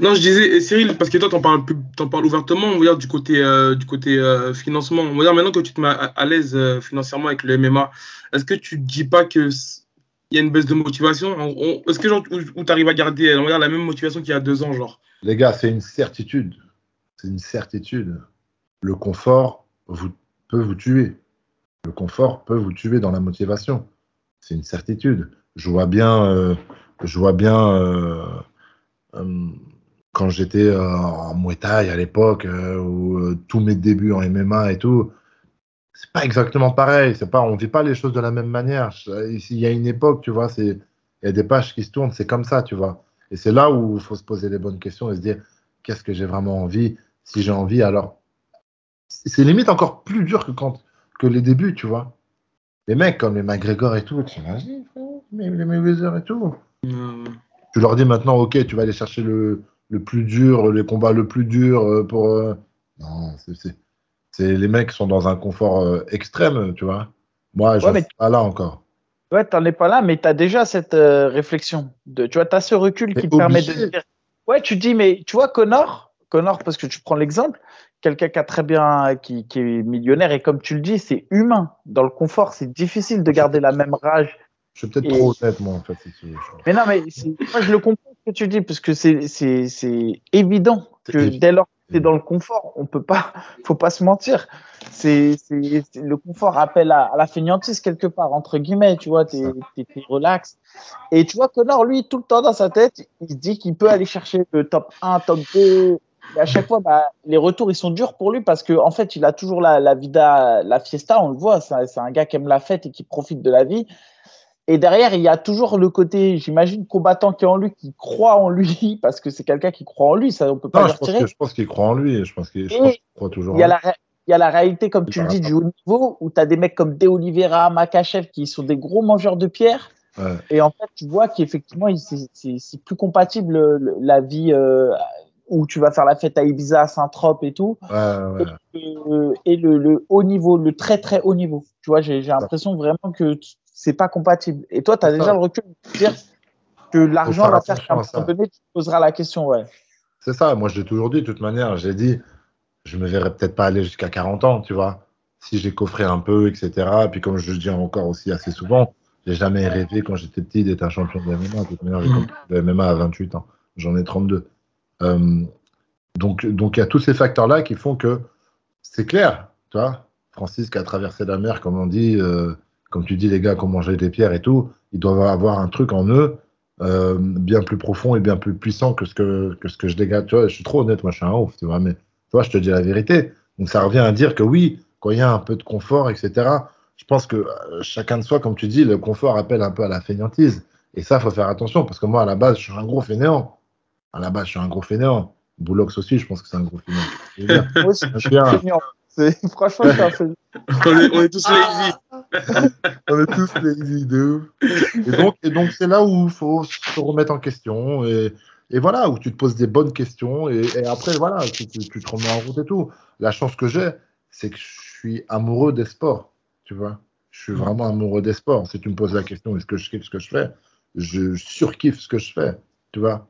Non, je disais, Cyril, parce que toi, tu en parles, en parles ouvertement, on va dire, du côté, euh, du côté euh, financement. On va dire, maintenant que tu te mets à, l'aise euh, financièrement avec le MMA, est-ce que tu ne dis pas qu'il y a une baisse de motivation? Est-ce que genre, où, tu arrives à garder on va dire, la même motivation qu'il y a deux ans genre? Les gars, c'est une certitude. C'est une certitude. Le confort vous, peut vous tuer. Le confort peut vous tuer dans la motivation. C'est une certitude. Je vois bien, je vois bien quand j'étais euh, en Muay à l'époque, euh, ou euh, tous mes débuts en MMA et tout, c'est pas exactement pareil. C'est pas, on vit pas les choses de la même manière. Il y a une époque, tu vois, il y a des pages qui se tournent, c'est comme ça, tu vois. Et c'est là où il faut se poser les bonnes questions et se dire, qu'est-ce que j'ai vraiment envie Si j'ai envie, alors, c'est limite encore plus dur que quand, que les débuts, tu vois. Les mecs comme les McGregor et tout, tu imagines, les Mayweather et tout. Tu leur dis maintenant, ok, tu vas aller chercher le, le plus dur, les combats le plus dur euh, pour. Euh, non, c'est les mecs sont dans un confort euh, extrême, tu vois. Moi, je suis pas là encore. Ouais, t'en es pas là, mais tu as déjà cette réflexion. De, tu vois, tu as ce recul qui te permet de dire. Ouais, tu dis, mais tu vois, Connor, Connor, parce que tu prends l'exemple, quelqu'un qui a très bien, qui, qui, est millionnaire, et comme tu le dis, c'est humain. Dans le confort, c'est difficile de garder la même rage. Je suis peut-être trop honnête, moi, en fait. Mais non, mais moi, je le comprends ce que tu dis, parce que c'est évident que dès lors que tu es dans le confort, on peut pas, faut pas se mentir. C'est le confort appelle à, la fainéantise quelque part, entre guillemets, tu vois, tu es, relax. Et tu vois, Connor, lui, tout le temps dans sa tête, il se dit qu'il peut aller chercher le top 1, top 2. Et à chaque fois, bah, les retours, ils sont durs pour lui parce qu'en en fait, il a toujours la, la vida, la fiesta, on le voit. C'est un gars qui aime la fête et qui profite de la vie. Et derrière, il y a toujours le côté, j'imagine, combattant qui est en lui, qui croit en lui, parce que c'est quelqu'un qui croit en lui, ça, on peut pas non, le. Je pense qu'il croit en lui, je pense qu'il croit toujours il y, a la, il y a la réalité, comme tu le dis, du haut niveau, où tu as des mecs comme De Oliveira, Makachev, qui sont des gros mangeurs de pierre. Et en fait, tu vois qu'effectivement, c'est plus compatible la vie euh, où tu vas faire la fête à Ibiza, à Saint-Trope et tout, et, le, le, haut niveau, le très très haut niveau. Tu vois, j'ai l'impression vraiment que c'est pas compatible. Et toi, tu as déjà le recul de dire que l'argent va faire qu'à un moment donné, tu poseras la question, ouais. C'est ça, moi je l'ai toujours dit, de toute manière, j'ai dit, je me verrais peut-être pas aller jusqu'à 40 ans, tu vois, si j'ai coffré un peu, etc. Et puis comme je le dis encore aussi assez souvent, j'ai jamais rêvé quand j'étais petit d'être un champion de MMA. De toute manière, j'ai compris de MMA à 28 ans, j'en ai 32. Euh, donc donc il y a tous ces facteurs-là qui font que c'est clair, tu vois. Francis qui a traversé la mer, comme on dit, euh, comme tu dis, les gars qui ont mangé des pierres et tout, ils doivent avoir un truc en eux euh, bien plus profond et bien plus puissant que ce que, que, ce que je dégage. Tu vois, je suis trop honnête, moi je suis un ouf, tu vois, mais tu vois, je te dis la vérité. Donc ça revient à dire que oui, quand il y a un peu de confort, etc., je pense que chacun de soi, comme tu dis, le confort appelle un peu à la fainéantise. Et ça, faut faire attention, parce que moi, à la base, je suis un gros fainéant. À la base, je suis un gros fainéant. Boulox aussi, je pense que c'est un gros fainéant. Moi aussi, je suis Bien. feignant. C'est- Franchement, je suis un feignant. on, est, on est tous lazy. On est tous lazy de ouf. Et donc, et donc c'est là où il faut se remettre en question. Et, et voilà, où tu te poses des bonnes questions. Et, et après, voilà, tu, tu- tu te remets en route et tout. La chance que j'ai, c'est que je suis amoureux des sports. Tu vois Je suis vraiment amoureux des sports. Si tu me poses la question, est-ce que je kiffe ce que je fais? Je surkiffe ce que je fais. Tu vois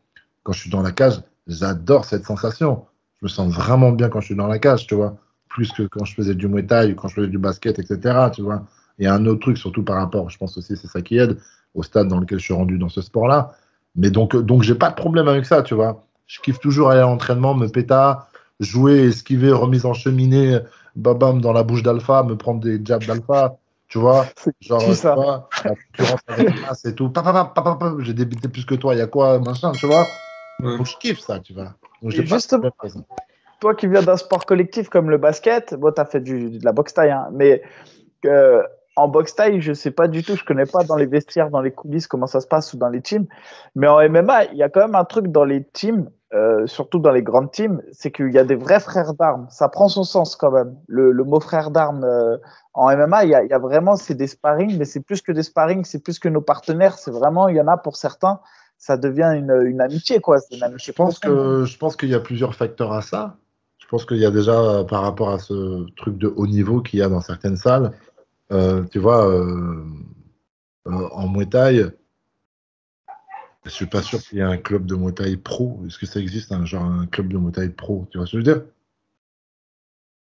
Quand je suis dans la cage, j'adore cette sensation. Je me sens vraiment bien quand je suis dans la cage, tu vois plus que quand je faisais du Muay Thai ou quand je faisais du basket, etc. Tu vois il y a un autre truc, surtout par rapport, je pense aussi, c'est ça qui aide, au stade dans lequel je suis rendu dans ce sport-là. Mais donc, euh, donc j'ai pas de problème avec ça, tu vois. Je kiffe toujours aller à l'entraînement, me péta, jouer, esquiver, remise en cheminée, babam dans la bouche d'Alpha, me prendre des jabs d'Alpha, tu vois. C'est Genre, tu vois, la concurrence avec et tout. J'ai débité plus que toi, il y a quoi, machin, tu vois. Ouais. Donc je kiffe ça, tu vois. Donc, pas justement, toi qui viens d'un sport collectif comme le basket, bon, tu as fait du, de la boxe taille, hein, mais euh, en boxe taille, je sais pas du tout, je connais pas dans les vestiaires, dans les coulisses comment ça se passe ou dans les teams. Mais en MMA, il y a quand même un truc dans les teams, euh, surtout dans les grandes teams, c'est qu'il y a des vrais frères d'armes. Ça prend son sens quand même. Le, le mot frère d'armes euh, en MMA, il y a, il y a vraiment, c'est des sparring, mais c'est plus que des sparring, c'est plus que nos partenaires. C'est vraiment, il y en a pour certains, ça devient une, une amitié, quoi. C'est une amitié Je pense que je pense qu'il y a plusieurs facteurs à ça. Je pense qu'il y a déjà euh, par rapport à ce truc de haut niveau qu'il y a dans certaines salles. euh, tu vois, euh, euh, en Muay Thai, je suis pas sûr qu'il y ait un club de Muay Thai pro. Est-ce que ça existe un genre un club de Muay Thai pro? Tu vois ce que je veux dire?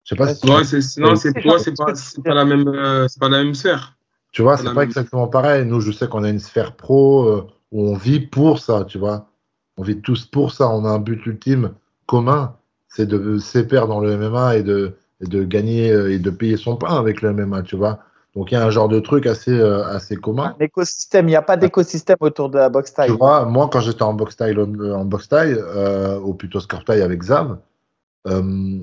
Je sais pas si Ouais, c'est, c'est- non, c'est, c'est pas, c'est pas la même, euh, c'est pas la même sphère. Tu vois, C'est pas exactement pareil. Nous, je sais qu'on a une sphère pro euh, on vit pour ça, tu vois. On vit tous pour ça. On a un but ultime commun, c'est de s'épaire dans le MMA et de, et de gagner euh, et de payer son pain avec le MMA, tu vois. Donc il y a un genre de truc assez, euh, assez commun. Un écosystème, il n'y a pas d'écosystème autour de la boxe taille. Tu vois, moi, quand j'étais en boxe taille, euh, en boxe euh, ou plutôt score taille avec Zam, euh,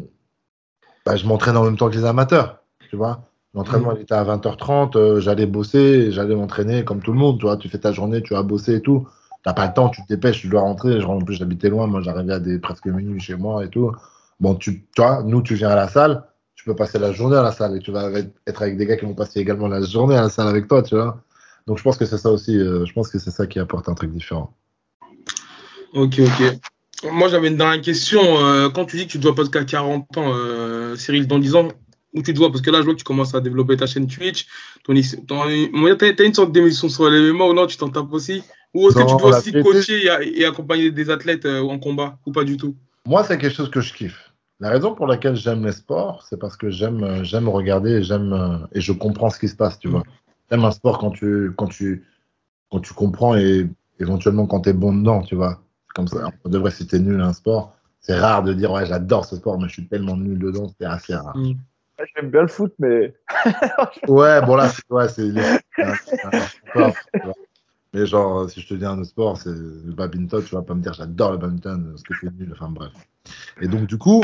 bah, je m'entraînais en même temps que les amateurs. Tu vois, l'entraînement il était à 20h30, euh, j'allais bosser, j'allais m'entraîner comme tout le monde. Tu vois, tu fais ta journée, tu vas bosser et tout. T'as pas le temps, tu te dépêches, tu dois rentrer. En plus, j'habitais loin, moi, j'arrivais à des presque minuit chez moi et tout. Bon, tu, vois, nous, tu viens à la salle, tu peux passer la journée à la salle et tu vas être avec des gars qui vont passer également la journée à la salle avec toi, tu vois. Donc, je pense que c'est ça aussi. euh, je pense que c'est ça qui apporte un truc différent. Ok, ok. Moi, j'avais une dernière question. Euh, quand tu dis que tu dois pas jusqu'à 40 ans, Cyril, dans 10 ans, où tu dois Parce que là, je vois que tu commences à développer ta chaîne Twitch. Ton, ton, t'as, t'as une sorte d'émission sur les MMA ou non Tu t'en tapes aussi? Ou est-ce que tu dois aussi coacher et, et accompagner des athlètes euh, en combat Ou pas du tout? Moi, c'est quelque chose que je kiffe. La raison pour laquelle j'aime les sports, c'est parce que j'aime euh, j'aime regarder et j'aime euh, et je comprends ce qui se passe, tu vois. J'aime un sport quand tu quand tu quand tu comprends et éventuellement quand tu es bon dedans, tu vois. C'est comme ça. On devrait si t'es nul à un sport, c'est rare de dire ouais, j'adore ce sport mais je suis tellement nul dedans, c'est assez rare. Mm. J'aime bien le foot, mais Ouais, bon là, c'est ouais. Mais genre, euh, si je te dis un autre sport, c'est le badminton, tu vas pas me dire j'adore le badminton, parce que c'est nul, enfin bref. Et donc, du coup,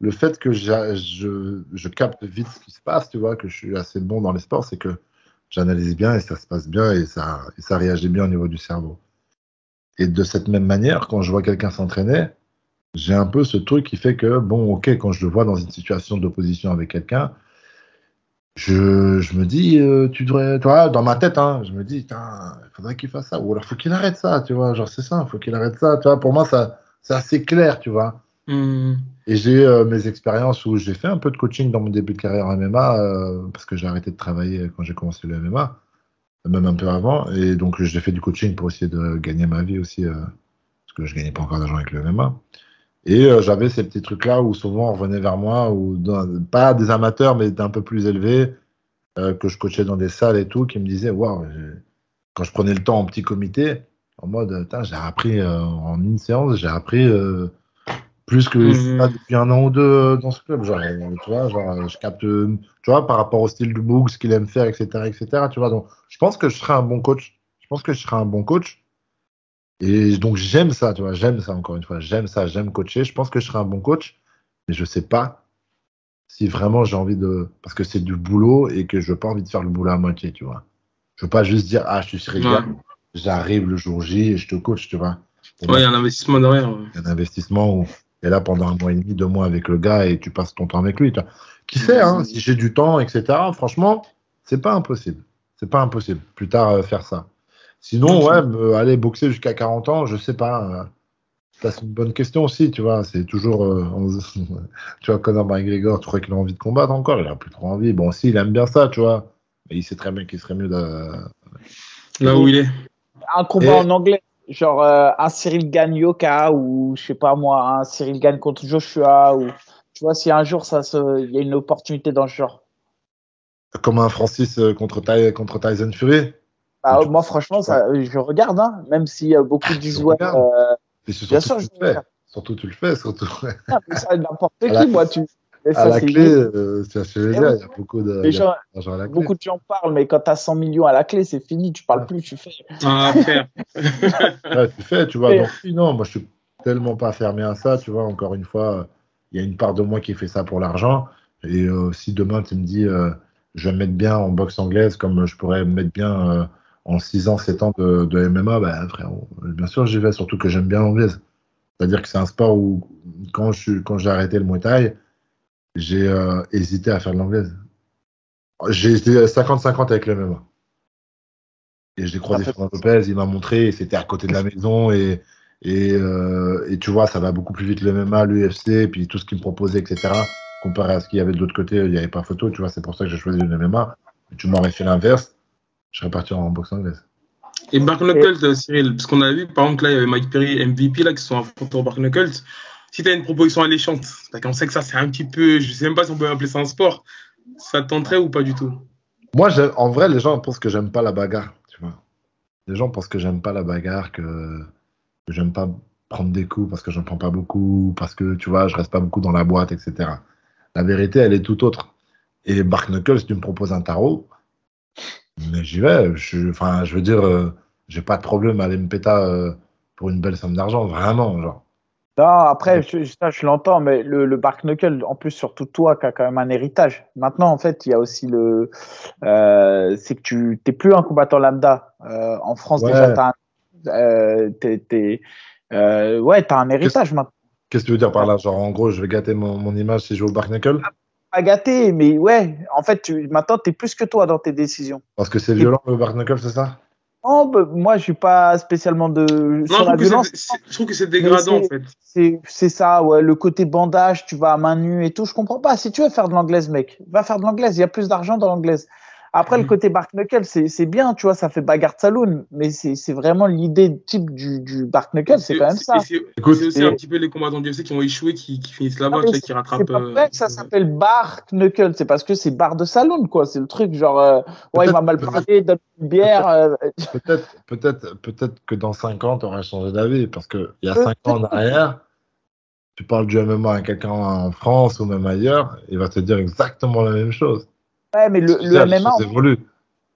le fait que je, je capte vite ce qui se passe, tu vois, que je suis assez bon dans les sports, c'est que j'analyse bien et ça se passe bien et ça, et ça réagit bien au niveau du cerveau. Et de cette même manière, quand je vois quelqu'un s'entraîner, j'ai un peu ce truc qui fait que, bon, ok, quand je le vois dans une situation d'opposition avec quelqu'un, je, je me dis, euh, tu devrais, tu vois, dans ma tête, hein, je me dis, putain, il faudrait qu'il fasse ça, ou alors faut qu'il arrête ça, tu vois, genre c'est ça, faut qu'il arrête ça, tu vois, pour moi, ça, c'est assez clair, tu vois. Mm. Et j'ai euh, mes expériences où j'ai fait un peu de coaching dans mon début de carrière en MMA, euh, parce que j'ai arrêté de travailler quand j'ai commencé le MMA, même un peu avant, et donc j'ai fait du coaching pour essayer de gagner ma vie aussi, euh, parce que je gagnais pas encore d'argent avec le MMA. Et euh, j'avais ces petits trucs-là où souvent on revenait vers moi, ou dans- pas des amateurs, mais d'un peu plus élevés, euh, que je coachais dans des salles et tout, qui me disaient, waouh, j'ai- quand je prenais le temps en petit comité, en mode, j'ai appris euh, en une séance, j'ai appris euh, plus que Mhm. depuis un an ou deux euh, dans ce club. Genre, euh, tu vois, genre, euh, je capte, euh, tu vois, par rapport au style du book, ce qu'il aime faire, etc., etc., tu vois. Donc, je pense que je serai un bon coach. Je pense que je serai un bon coach. Et donc, j'aime ça, tu vois, j'aime ça, encore une fois. J'aime ça, j'aime coacher. Je pense que je serai un bon coach, mais je sais pas si vraiment j'ai envie de. Parce que c'est du boulot et que je n'ai pas envie de faire le boulot à moitié, tu vois. Je veux pas juste dire, ah, je suis Ouais. Gann, j'arrive le jour J et je te coach, tu vois. Ouais, il y a un investissement derrière. ouais. Il y a un investissement où tu es là pendant un mois et demi, deux mois avec le gars et tu passes ton temps avec lui. tu vois. Qui sait, hein, si j'ai du temps, etc., franchement, c'est pas impossible. C'est pas impossible. Plus tard, euh, faire ça. Sinon, ouais, me- aller boxer jusqu'à 40 ans, je sais pas. euh, ça, c'est une bonne question aussi, tu vois. C'est toujours. euh, on- tu vois, Conor McGregor, tu crois qu'il a envie de combattre encore? Il a plus trop envie. Bon, si, il aime bien ça, tu vois. Mais il sait très bien qu'il serait mieux de. Là où il est. Un combat Et- en anglais, genre euh, un Cyril gagne Yoka ou je sais pas moi, un Cyril gagne contre Joshua ou tu vois si un jour ça se, il y a une opportunité dans ce genre. Comme un Francis contre, Ty- contre Tyson Fury? Bah, Tu- moi franchement ça, je regarde hein, même si euh, beaucoup Ah, disent tu ouais, euh, c'est Bien surtout sûr, tu je le fais. Surtout tu le fais, surtout. ah, mais ça n'importe qui la- moi tu. mais à ça, la c'est- clé, euh, tu vois ce que je veux Eh il y a beaucoup de. les a gens- d'argent à la clé. beaucoup de gens parlent mais quand t'as 100 millions à la clé c'est fini, tu parles plus, tu fais. Ah, faire. Ouais, tu fais, tu vois. Donc, non, moi, je suis tellement pas fermé à ça, tu vois. Encore une fois, il y a une part de moi qui fait ça pour l'argent. Et euh, si demain, tu me dis, euh, je vais me mettre bien en boxe anglaise, comme je pourrais me mettre bien euh, en 6 ans, 7 ans de, de MMA, bah, frérot, bien sûr, j'y vais, surtout que j'aime bien l'anglaise. C'est-à-dire que c'est un sport où, quand je suis- quand j'ai arrêté le Muay Thai, j'ai euh, hésité à faire de l'anglaise. J'ai été 50-50 avec le MMA. Et j'ai croisé Fernand Lopez, il m'a montré, c'était à côté de la maison, et, et, euh, et tu vois, ça va beaucoup plus vite le MMA, l'UFC, puis tout ce qu'il me proposait, etc. Comparé à ce qu'il y avait de l'autre côté, il n'y avait pas photo, tu vois, c'est pour ça que j'ai choisi le MMA. Tu m'aurais fait l'inverse, je serais parti en boxe anglaise. Et Bark Knuckles, euh, Cyril, parce qu'on a vu, par exemple, là, il y avait Mike Perry, MVP, là, qui sont affrontés au Bark Knuckles. Si tu as une proposition alléchante, parce qu'on sait que ça, c'est un petit peu, je sais même pas si on peut appeler ça un sport, ça te tenterait ou pas du tout? Moi, en vrai, les gens pensent que j'aime pas la bagarre, tu vois. Les gens pensent que j'aime pas la bagarre, que, que j'aime pas prendre des coups parce que j'en prends pas beaucoup, parce que, tu vois, je reste pas beaucoup dans la boîte, etc. La vérité, elle est tout autre. Et Bark Knuckles, tu me proposes un tarot, mais j'y vais. Je, enfin, je veux dire, euh, j'ai pas de problème à aller me péter euh, pour une belle somme d'argent, vraiment, genre. Non, après, je, ça, je l'entends, mais le, le Bark Knuckle, en plus, surtout toi, qui as quand même un héritage. Maintenant, en fait, il y a aussi le. Euh, c'est que tu n'es plus un combattant lambda. En France, Ouais. déjà, tu as, euh, ouais, t'as un héritage maintenant. Qu'est-ce que tu veux dire par là? Genre, en gros, je vais gâter mon, mon image si je joue au Bark Knuckle? Pas gâté, mais ouais, en fait, tu, maintenant, tu es plus que toi dans tes décisions. Parce que c'est violent le Knuckle, c'est ça? Non, bah, moi, je suis pas spécialement de. Non, sur je la trouve, que violence, je trouve que c'est dégradant, en c'est- fait. C'est, c'est ça, ouais, le côté bandage, tu vas à main nue et tout, je comprends pas. Si tu veux faire de l'anglaise, mec, va faire de l'anglaise, il y a plus d'argent dans l'anglaise. Après, le Mhm. côté Bark Knuckle, c'est, bien, tu vois, ça fait bagarre de saloon, mais c'est, vraiment l'idée type du, du Bark Knuckle, c'est quand même ça. et C'est aussi et- un petit peu les combattants du UFC qui ont échoué, qui, qui finissent là-bas, Ah, tu mais sais, qui rattrapent. pas euh, vrai que ça s'appelle Bark Knuckle, c'est parce que c'est bar de saloon, quoi. C'est le truc, genre, euh, ouais, il m'a mal parlé, donne une bière. euh, Peut-être, peut-être, peut-être que dans 5 ans, tu auras changé d'avis. Parce qu'il y a 5 ans en arrière, tu parles du MMA à quelqu'un en France ou même ailleurs, il va te dire exactement la même chose. Ouais, mais le, le MMA.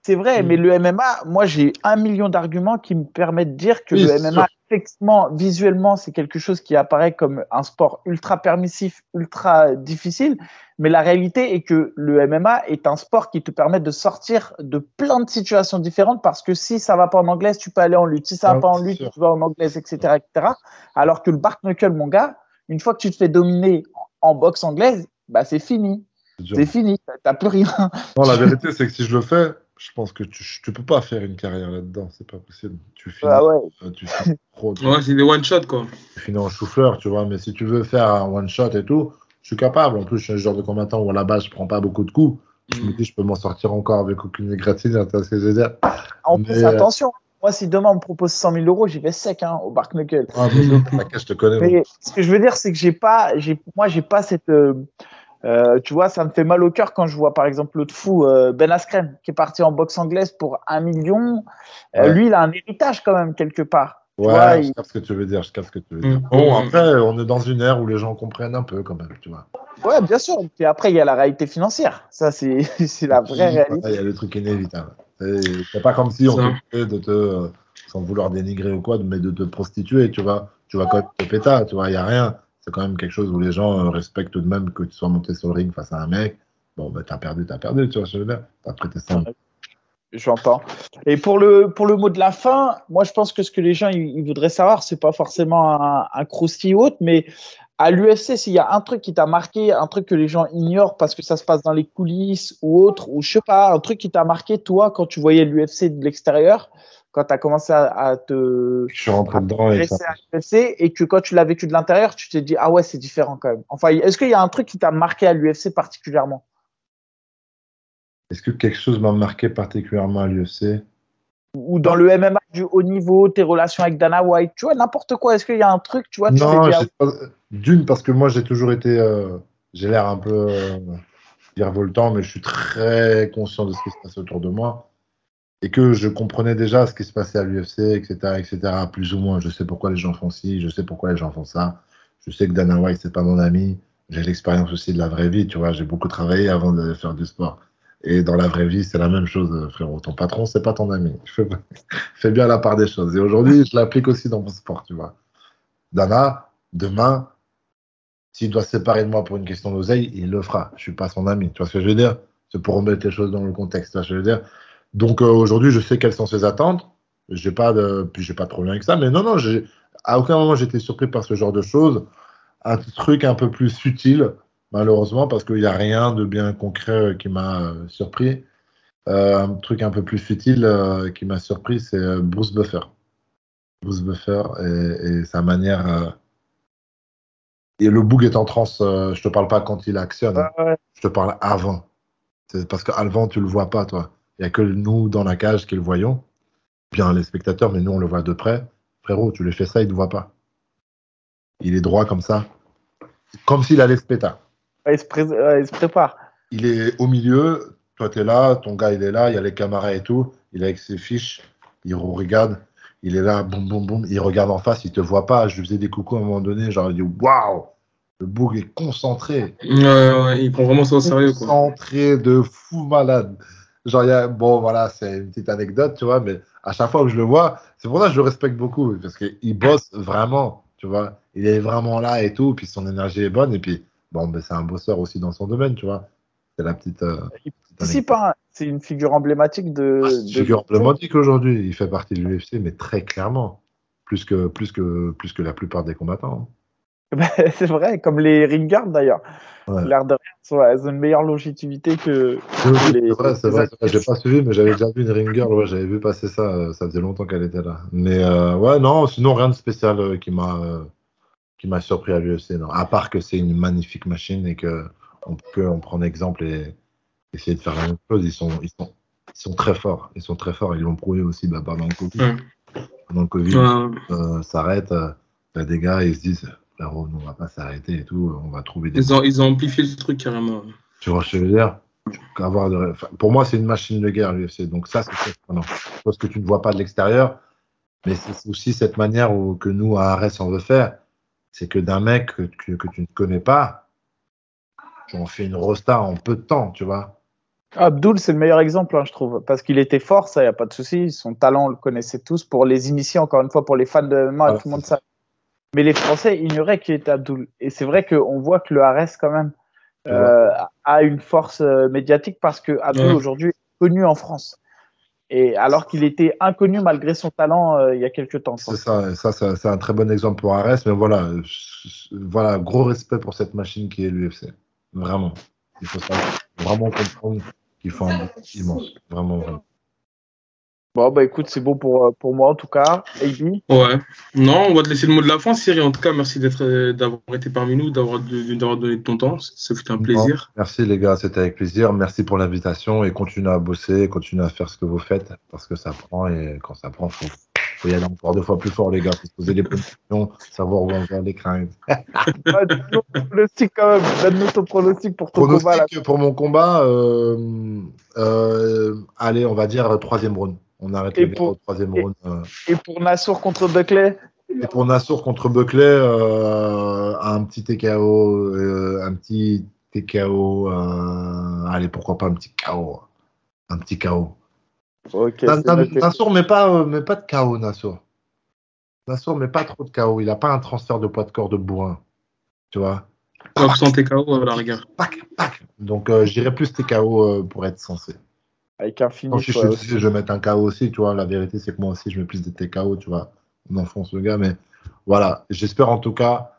C'est vrai, Mm. mais le MMA, moi j'ai un million d'arguments qui me permettent de dire que Oui, le MMA, sûr. effectivement, visuellement, c'est quelque chose qui apparaît comme un sport ultra permissif, ultra difficile. Mais la réalité est que le MMA est un sport qui te permet de sortir de plein de situations différentes parce que si ça va pas en anglaise, tu peux aller en lutte. Si ça va Ah, pas en lutte, sûr. tu vas en anglaise, etc., etc. Alors que le Bark Knuckle, mon gars, une fois que tu te fais dominer en boxe anglaise, bah c'est fini. C'est fini. T'as plus rien. Non, la vérité, c'est que si je le fais, je pense que tu, tu peux pas faire une carrière là-dedans. C'est pas possible. Tu finis, Ah ouais. tu finis trop. tu- Ouais, c'est des one-shot, quoi. tu finis en chou-fleur, tu vois. Mais si tu veux faire un one-shot et tout, je suis capable. En plus, je suis un genre de combattant où à la base, je prends pas beaucoup de coups. Je me Mm. dis, je peux m'en sortir encore avec aucune vois ce que je veux dire En Mais, plus, euh, attention, moi, si demain on me propose 100 000 euros, j'y vais sec hein, au Bark Knuckle. Ah, mais je te connais. Mais ce que je veux dire, c'est que j'ai pas, j'ai, moi, j'ai pas cette, euh, euh, tu vois, ça me fait mal au cœur quand je vois, par exemple, l'autre fou, euh, Ben Askren, qui est parti en boxe anglaise pour un million. Euh, Ouais. Lui, il a un héritage quand même quelque part. Tu Ouais, vois, je il- capte ce que tu veux dire, je capte ce que tu veux Mm. dire. Bon, après, on est dans une ère où les gens comprennent un peu quand même, tu vois. Ouais, bien sûr. Et après, il y a la réalité financière. Ça, c'est, c'est la vraie réalité. Il y a le truc inévitable. C'est c'est pas comme si on te de te, sans vouloir dénigrer ou quoi, mais de te prostituer, tu vois. Tu vas quand même te péter, tu vois, il n'y a rien. C'est quand même quelque chose où les gens euh, respectent tout de même que tu sois monté sur le ring face à un mec. Bon, ben, t'as perdu, t'as perdu, tu vois, je veux dire. T'as prêté ça. J'entends. Et pour le, pour le mot de la fin, moi, je pense que ce que les gens ils, voudraient savoir, c'est pas forcément un, un croustille haute, mais à l'UFC, s'il y a un truc qui t'a marqué, un truc que les gens ignorent parce que ça se passe dans les coulisses ou autre, ou je sais pas, un truc qui t'a marqué, toi, quand tu voyais l'UFC de l'extérieur, quand tu as commencé à, te. Je suis rentré dedans et, l'UFC, et que quand tu l'as vécu de l'intérieur, tu t'es dit, ah ouais, c'est différent quand même. Enfin, est-ce qu'il y a un truc qui t'a marqué à l'UFC particulièrement? Est-ce que quelque chose m'a marqué particulièrement à l'UFC Ou dans le MMA du haut niveau, tes relations avec Dana White, tu vois, n'importe quoi. Est-ce qu'il y a un truc, tu vois Non, d'une, parce que moi j'ai toujours été. Euh, j'ai l'air un peu euh, virevoltant, mais je suis très conscient de ce qui se passe autour de moi. Et que je comprenais déjà ce qui se passait à l'UFC, etc., etc., plus ou moins. Je sais pourquoi les gens font ci, je sais pourquoi les gens font ça. Je sais que Dana White, c'est pas mon ami. J'ai l'expérience aussi de la vraie vie, tu vois. J'ai beaucoup travaillé avant de faire du sport. Et dans la vraie vie, c'est la même chose, frérot. Ton patron, c'est pas ton ami. Fais, bien la part des choses. Et aujourd'hui, je l'applique aussi dans mon sport, tu vois. Dana, demain, s'il doit se séparer de moi pour une question d'oseille, il le fera. Je suis pas son ami. Tu vois ce que je veux dire? C'est pour remettre les choses dans le contexte. Tu vois ce que je veux dire? Donc euh, aujourd'hui, je sais quelles sont ses attentes. J'ai pas de, puis j'ai pas de problème avec ça. Mais non, non, à aucun moment j'étais surpris par ce genre de choses. Un truc un peu plus subtil malheureusement, parce qu'il n'y a rien de bien concret euh, qui m'a euh, surpris. Euh, un truc un peu plus futile qui m'a surpris, c'est Bruce Buffer. Bruce Buffer et, sa manière. Et le bug est en transe. je te parle pas quand il actionne. Je te parle avant. C'est parce qu'avant, tu le vois pas, toi. Il n'y a que nous dans la cage qui le voyons. Bien les spectateurs, mais nous, on le voit de près. Frérot, tu lui fais ça, il ne voit pas. Il est droit comme ça. Comme s'il allait se péter il, se prépare. Il est au milieu, toi tu es là, ton gars il est là, il y a les camarades et tout, il est avec ses fiches, il regarde, il est là, boum boum boum, il regarde en face, il te voit pas. Je lui faisais des coucous à un moment donné, genre il dit waouh, le boug est concentré. il prend vraiment ça au sérieux. Concentré de fou malade. Genre, y a, bon, voilà, c'est une petite anecdote, tu vois, mais à chaque fois que je le vois, c'est pour ça que je le respecte beaucoup, parce qu'il bosse vraiment, tu vois. Il est vraiment là et tout, puis son énergie est bonne, et puis bon, ben, c'est un bosseur aussi dans son domaine, tu vois. C'est la petite. Euh, pas, c'est une figure emblématique de. Ah, une figure emblématique aujourd'hui. Il fait partie de l'UFC, mais très clairement. Plus que, plus, que, plus que la plupart des combattants. Ben, c'est vrai, comme les ringers d'ailleurs. L'air de rien, elles ont une meilleure longévité que. c'est vrai, c'est vrai. J'ai pas suivi, mais j'avais déjà vu une ringer. Ouais, j'avais vu passer ça. Euh, ça faisait longtemps qu'elle était là. Mais euh, ouais, non, sinon rien de spécial euh, qui m'a qui m'a surpris à l'UFC. Non. À part que c'est une magnifique machine et que on peut en prendre exemple et essayer de faire la même chose. Ils sont, ils sont, ils sont très forts. Ils sont très forts. Ils l'ont prouvé aussi bah, pendant le Covid. Pendant le Covid, euh, s'arrête. Euh, des gars, ils se disent, on on va pas s'arrêter et tout. On va trouver des. Ils ont, ils ont amplifié le truc carrément. Tu vois ce que je veux dire? Avoir de... Pour moi, c'est une machine de guerre, l'UFC. Donc ça, c'est Parce que tu ne vois pas de l'extérieur. Mais c'est aussi cette manière où, que nous, à Arès, on veut faire c'est que d'un mec que, tu ne connais pas, tu en fais une rosta en peu de temps, tu vois. Abdul, c'est le meilleur exemple, hein, je trouve, parce qu'il était fort, ça, il n'y a pas de souci. Son talent, on le connaissait tous. Pour les initiés, encore une fois, pour les fans de MMA, tout le monde sait. Mais les Français ignoraient qui était Abdul. Et c'est vrai qu'on voit que le Ares, quand même, euh, a une force euh, médiatique parce que Abdul, aujourd'hui, est connu en France et alors qu'il était inconnu malgré son talent euh, il y a quelques temps. C'est ça, ça, c'est un très bon exemple pour Ares, mais voilà, voilà, gros respect pour cette machine qui est l'UFC. Vraiment. Il faut vraiment comprendre qu'il faut un immense. Vraiment, vraiment. Bon, bah écoute, c'est bon pour, euh, pour moi en tout cas. AB Ouais. Non, on va te laisser le mot de la fin, Cyril. En tout cas, merci d'être, euh, d'avoir été parmi nous, d'avoir, d'avoir donné de ton temps. Ça fait un plaisir. merci les gars, c'était avec plaisir. Merci pour l'invitation et continuez à bosser, continuez à faire ce que vous faites parce que ça prend et quand ça prend, faut, faut y aller encore deux fois plus fort, les gars. Faut se poser des questions, savoir où on va les craindre. pronostic quand même. Donne-nous ton pronostic pour ton combat. Pour mon combat, euh, euh, allez, on va dire troisième round. On arrête et pour, troisième round. Euh. Et pour Nassour contre Buckley? Et pour Nassour contre Buckley, euh, un petit TKO, euh, un petit TKO, allez, pourquoi pas un petit KO Un petit KO. Ok. Nassour, mais pas, mais pas de KO, Nassour. Nassour, mais pas trop de KO. Il n'a pas un transfert de poids de corps de bourrin. Tu vois sans TKO, à la rigueur. Pac, pac. Donc, j'irais plus TKO pour être censé. Avec un Non, finish. si je, ouais, vais mettre un KO aussi, tu vois. La vérité, c'est que moi aussi, je mets plus des TKO, tu vois. On enfonce le gars, mais voilà. J'espère en tout cas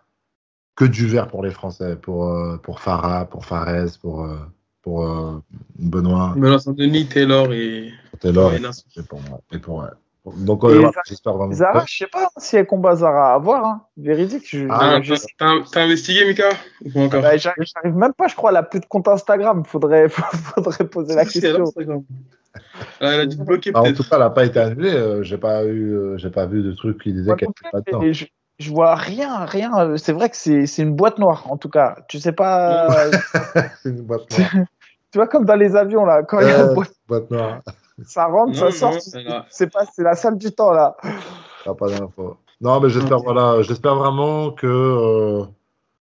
que du vert pour les Français, pour, euh, pour Farah, pour Fares, pour, euh, pour euh, Benoît, Benoît Saint-Denis, Taylor et, pour Taylor et et, et pour moi. Et pour, ouais. Donc, euh, j'espère vraiment. Zara, je sais pas si elle combat Zara. À voir, hein. Véridique. Je, Ah, je- T'as- investigué, Mika? Ou pas encore? Bah, j'arrive même pas, je crois, elle a plus de compte Instagram. Faudrait, faudrait poser la question. Instagram. Elle a dû bloquer Ah, en tout cas, elle n'a pas été annulée. euh, j'ai pas eu, euh, j'ai pas vu de truc qui disait qu'elle non était pas dedans. je, je vois rien, rien. C'est vrai que c'est une boîte noire, en tout cas. Tu sais pas. C'est une boîte noire. tu vois, comme dans les avions, là. Quand il y a une Euh, boîte, boîte noire. Ça rentre, Non, ça sort. C'est pas, c'est la salle du temps, là. T'as pas d'infos. Non, mais j'espère voilà, j'espère vraiment que euh,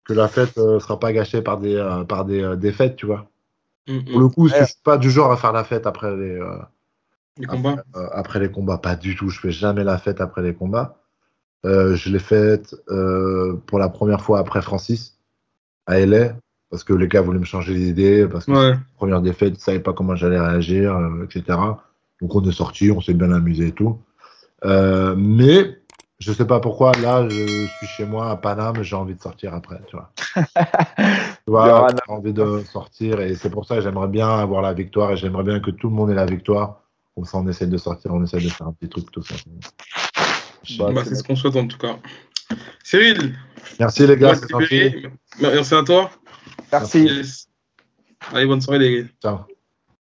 que la fête euh, sera pas gâchée par des euh, par des euh, défaites, tu vois. Mm, Pour mm. le coup, je Ouais. suis pas du genre à faire la fête après les euh, Les combats. euh, après les combats, pas du tout. Je fais jamais la fête après les combats. Euh, je l'ai faite euh, pour la première fois après Francis à LA parce que les gars voulaient me changer d'idée parce que Ouais. première défaite, ils savaient pas comment j'allais réagir, euh, etc. Donc on est sorti, on s'est bien amusé et tout. Euh, mais je sais pas pourquoi, là, je suis chez moi à Paname, j'ai envie de sortir après, tu vois. tu vois, j'ai envie de sortir et c'est pour ça que j'aimerais bien avoir la victoire et j'aimerais bien que tout le monde ait la victoire. Comme ça, on essaie de sortir, on essaie de faire un petit truc tout ça. Bah, Bah, c'est ce qu'on souhaite en tout cas. Cyril, Merci les gars, gentil. Merci à toi. Merci. Yes. Allez, bonne soirée les gars. Ciao.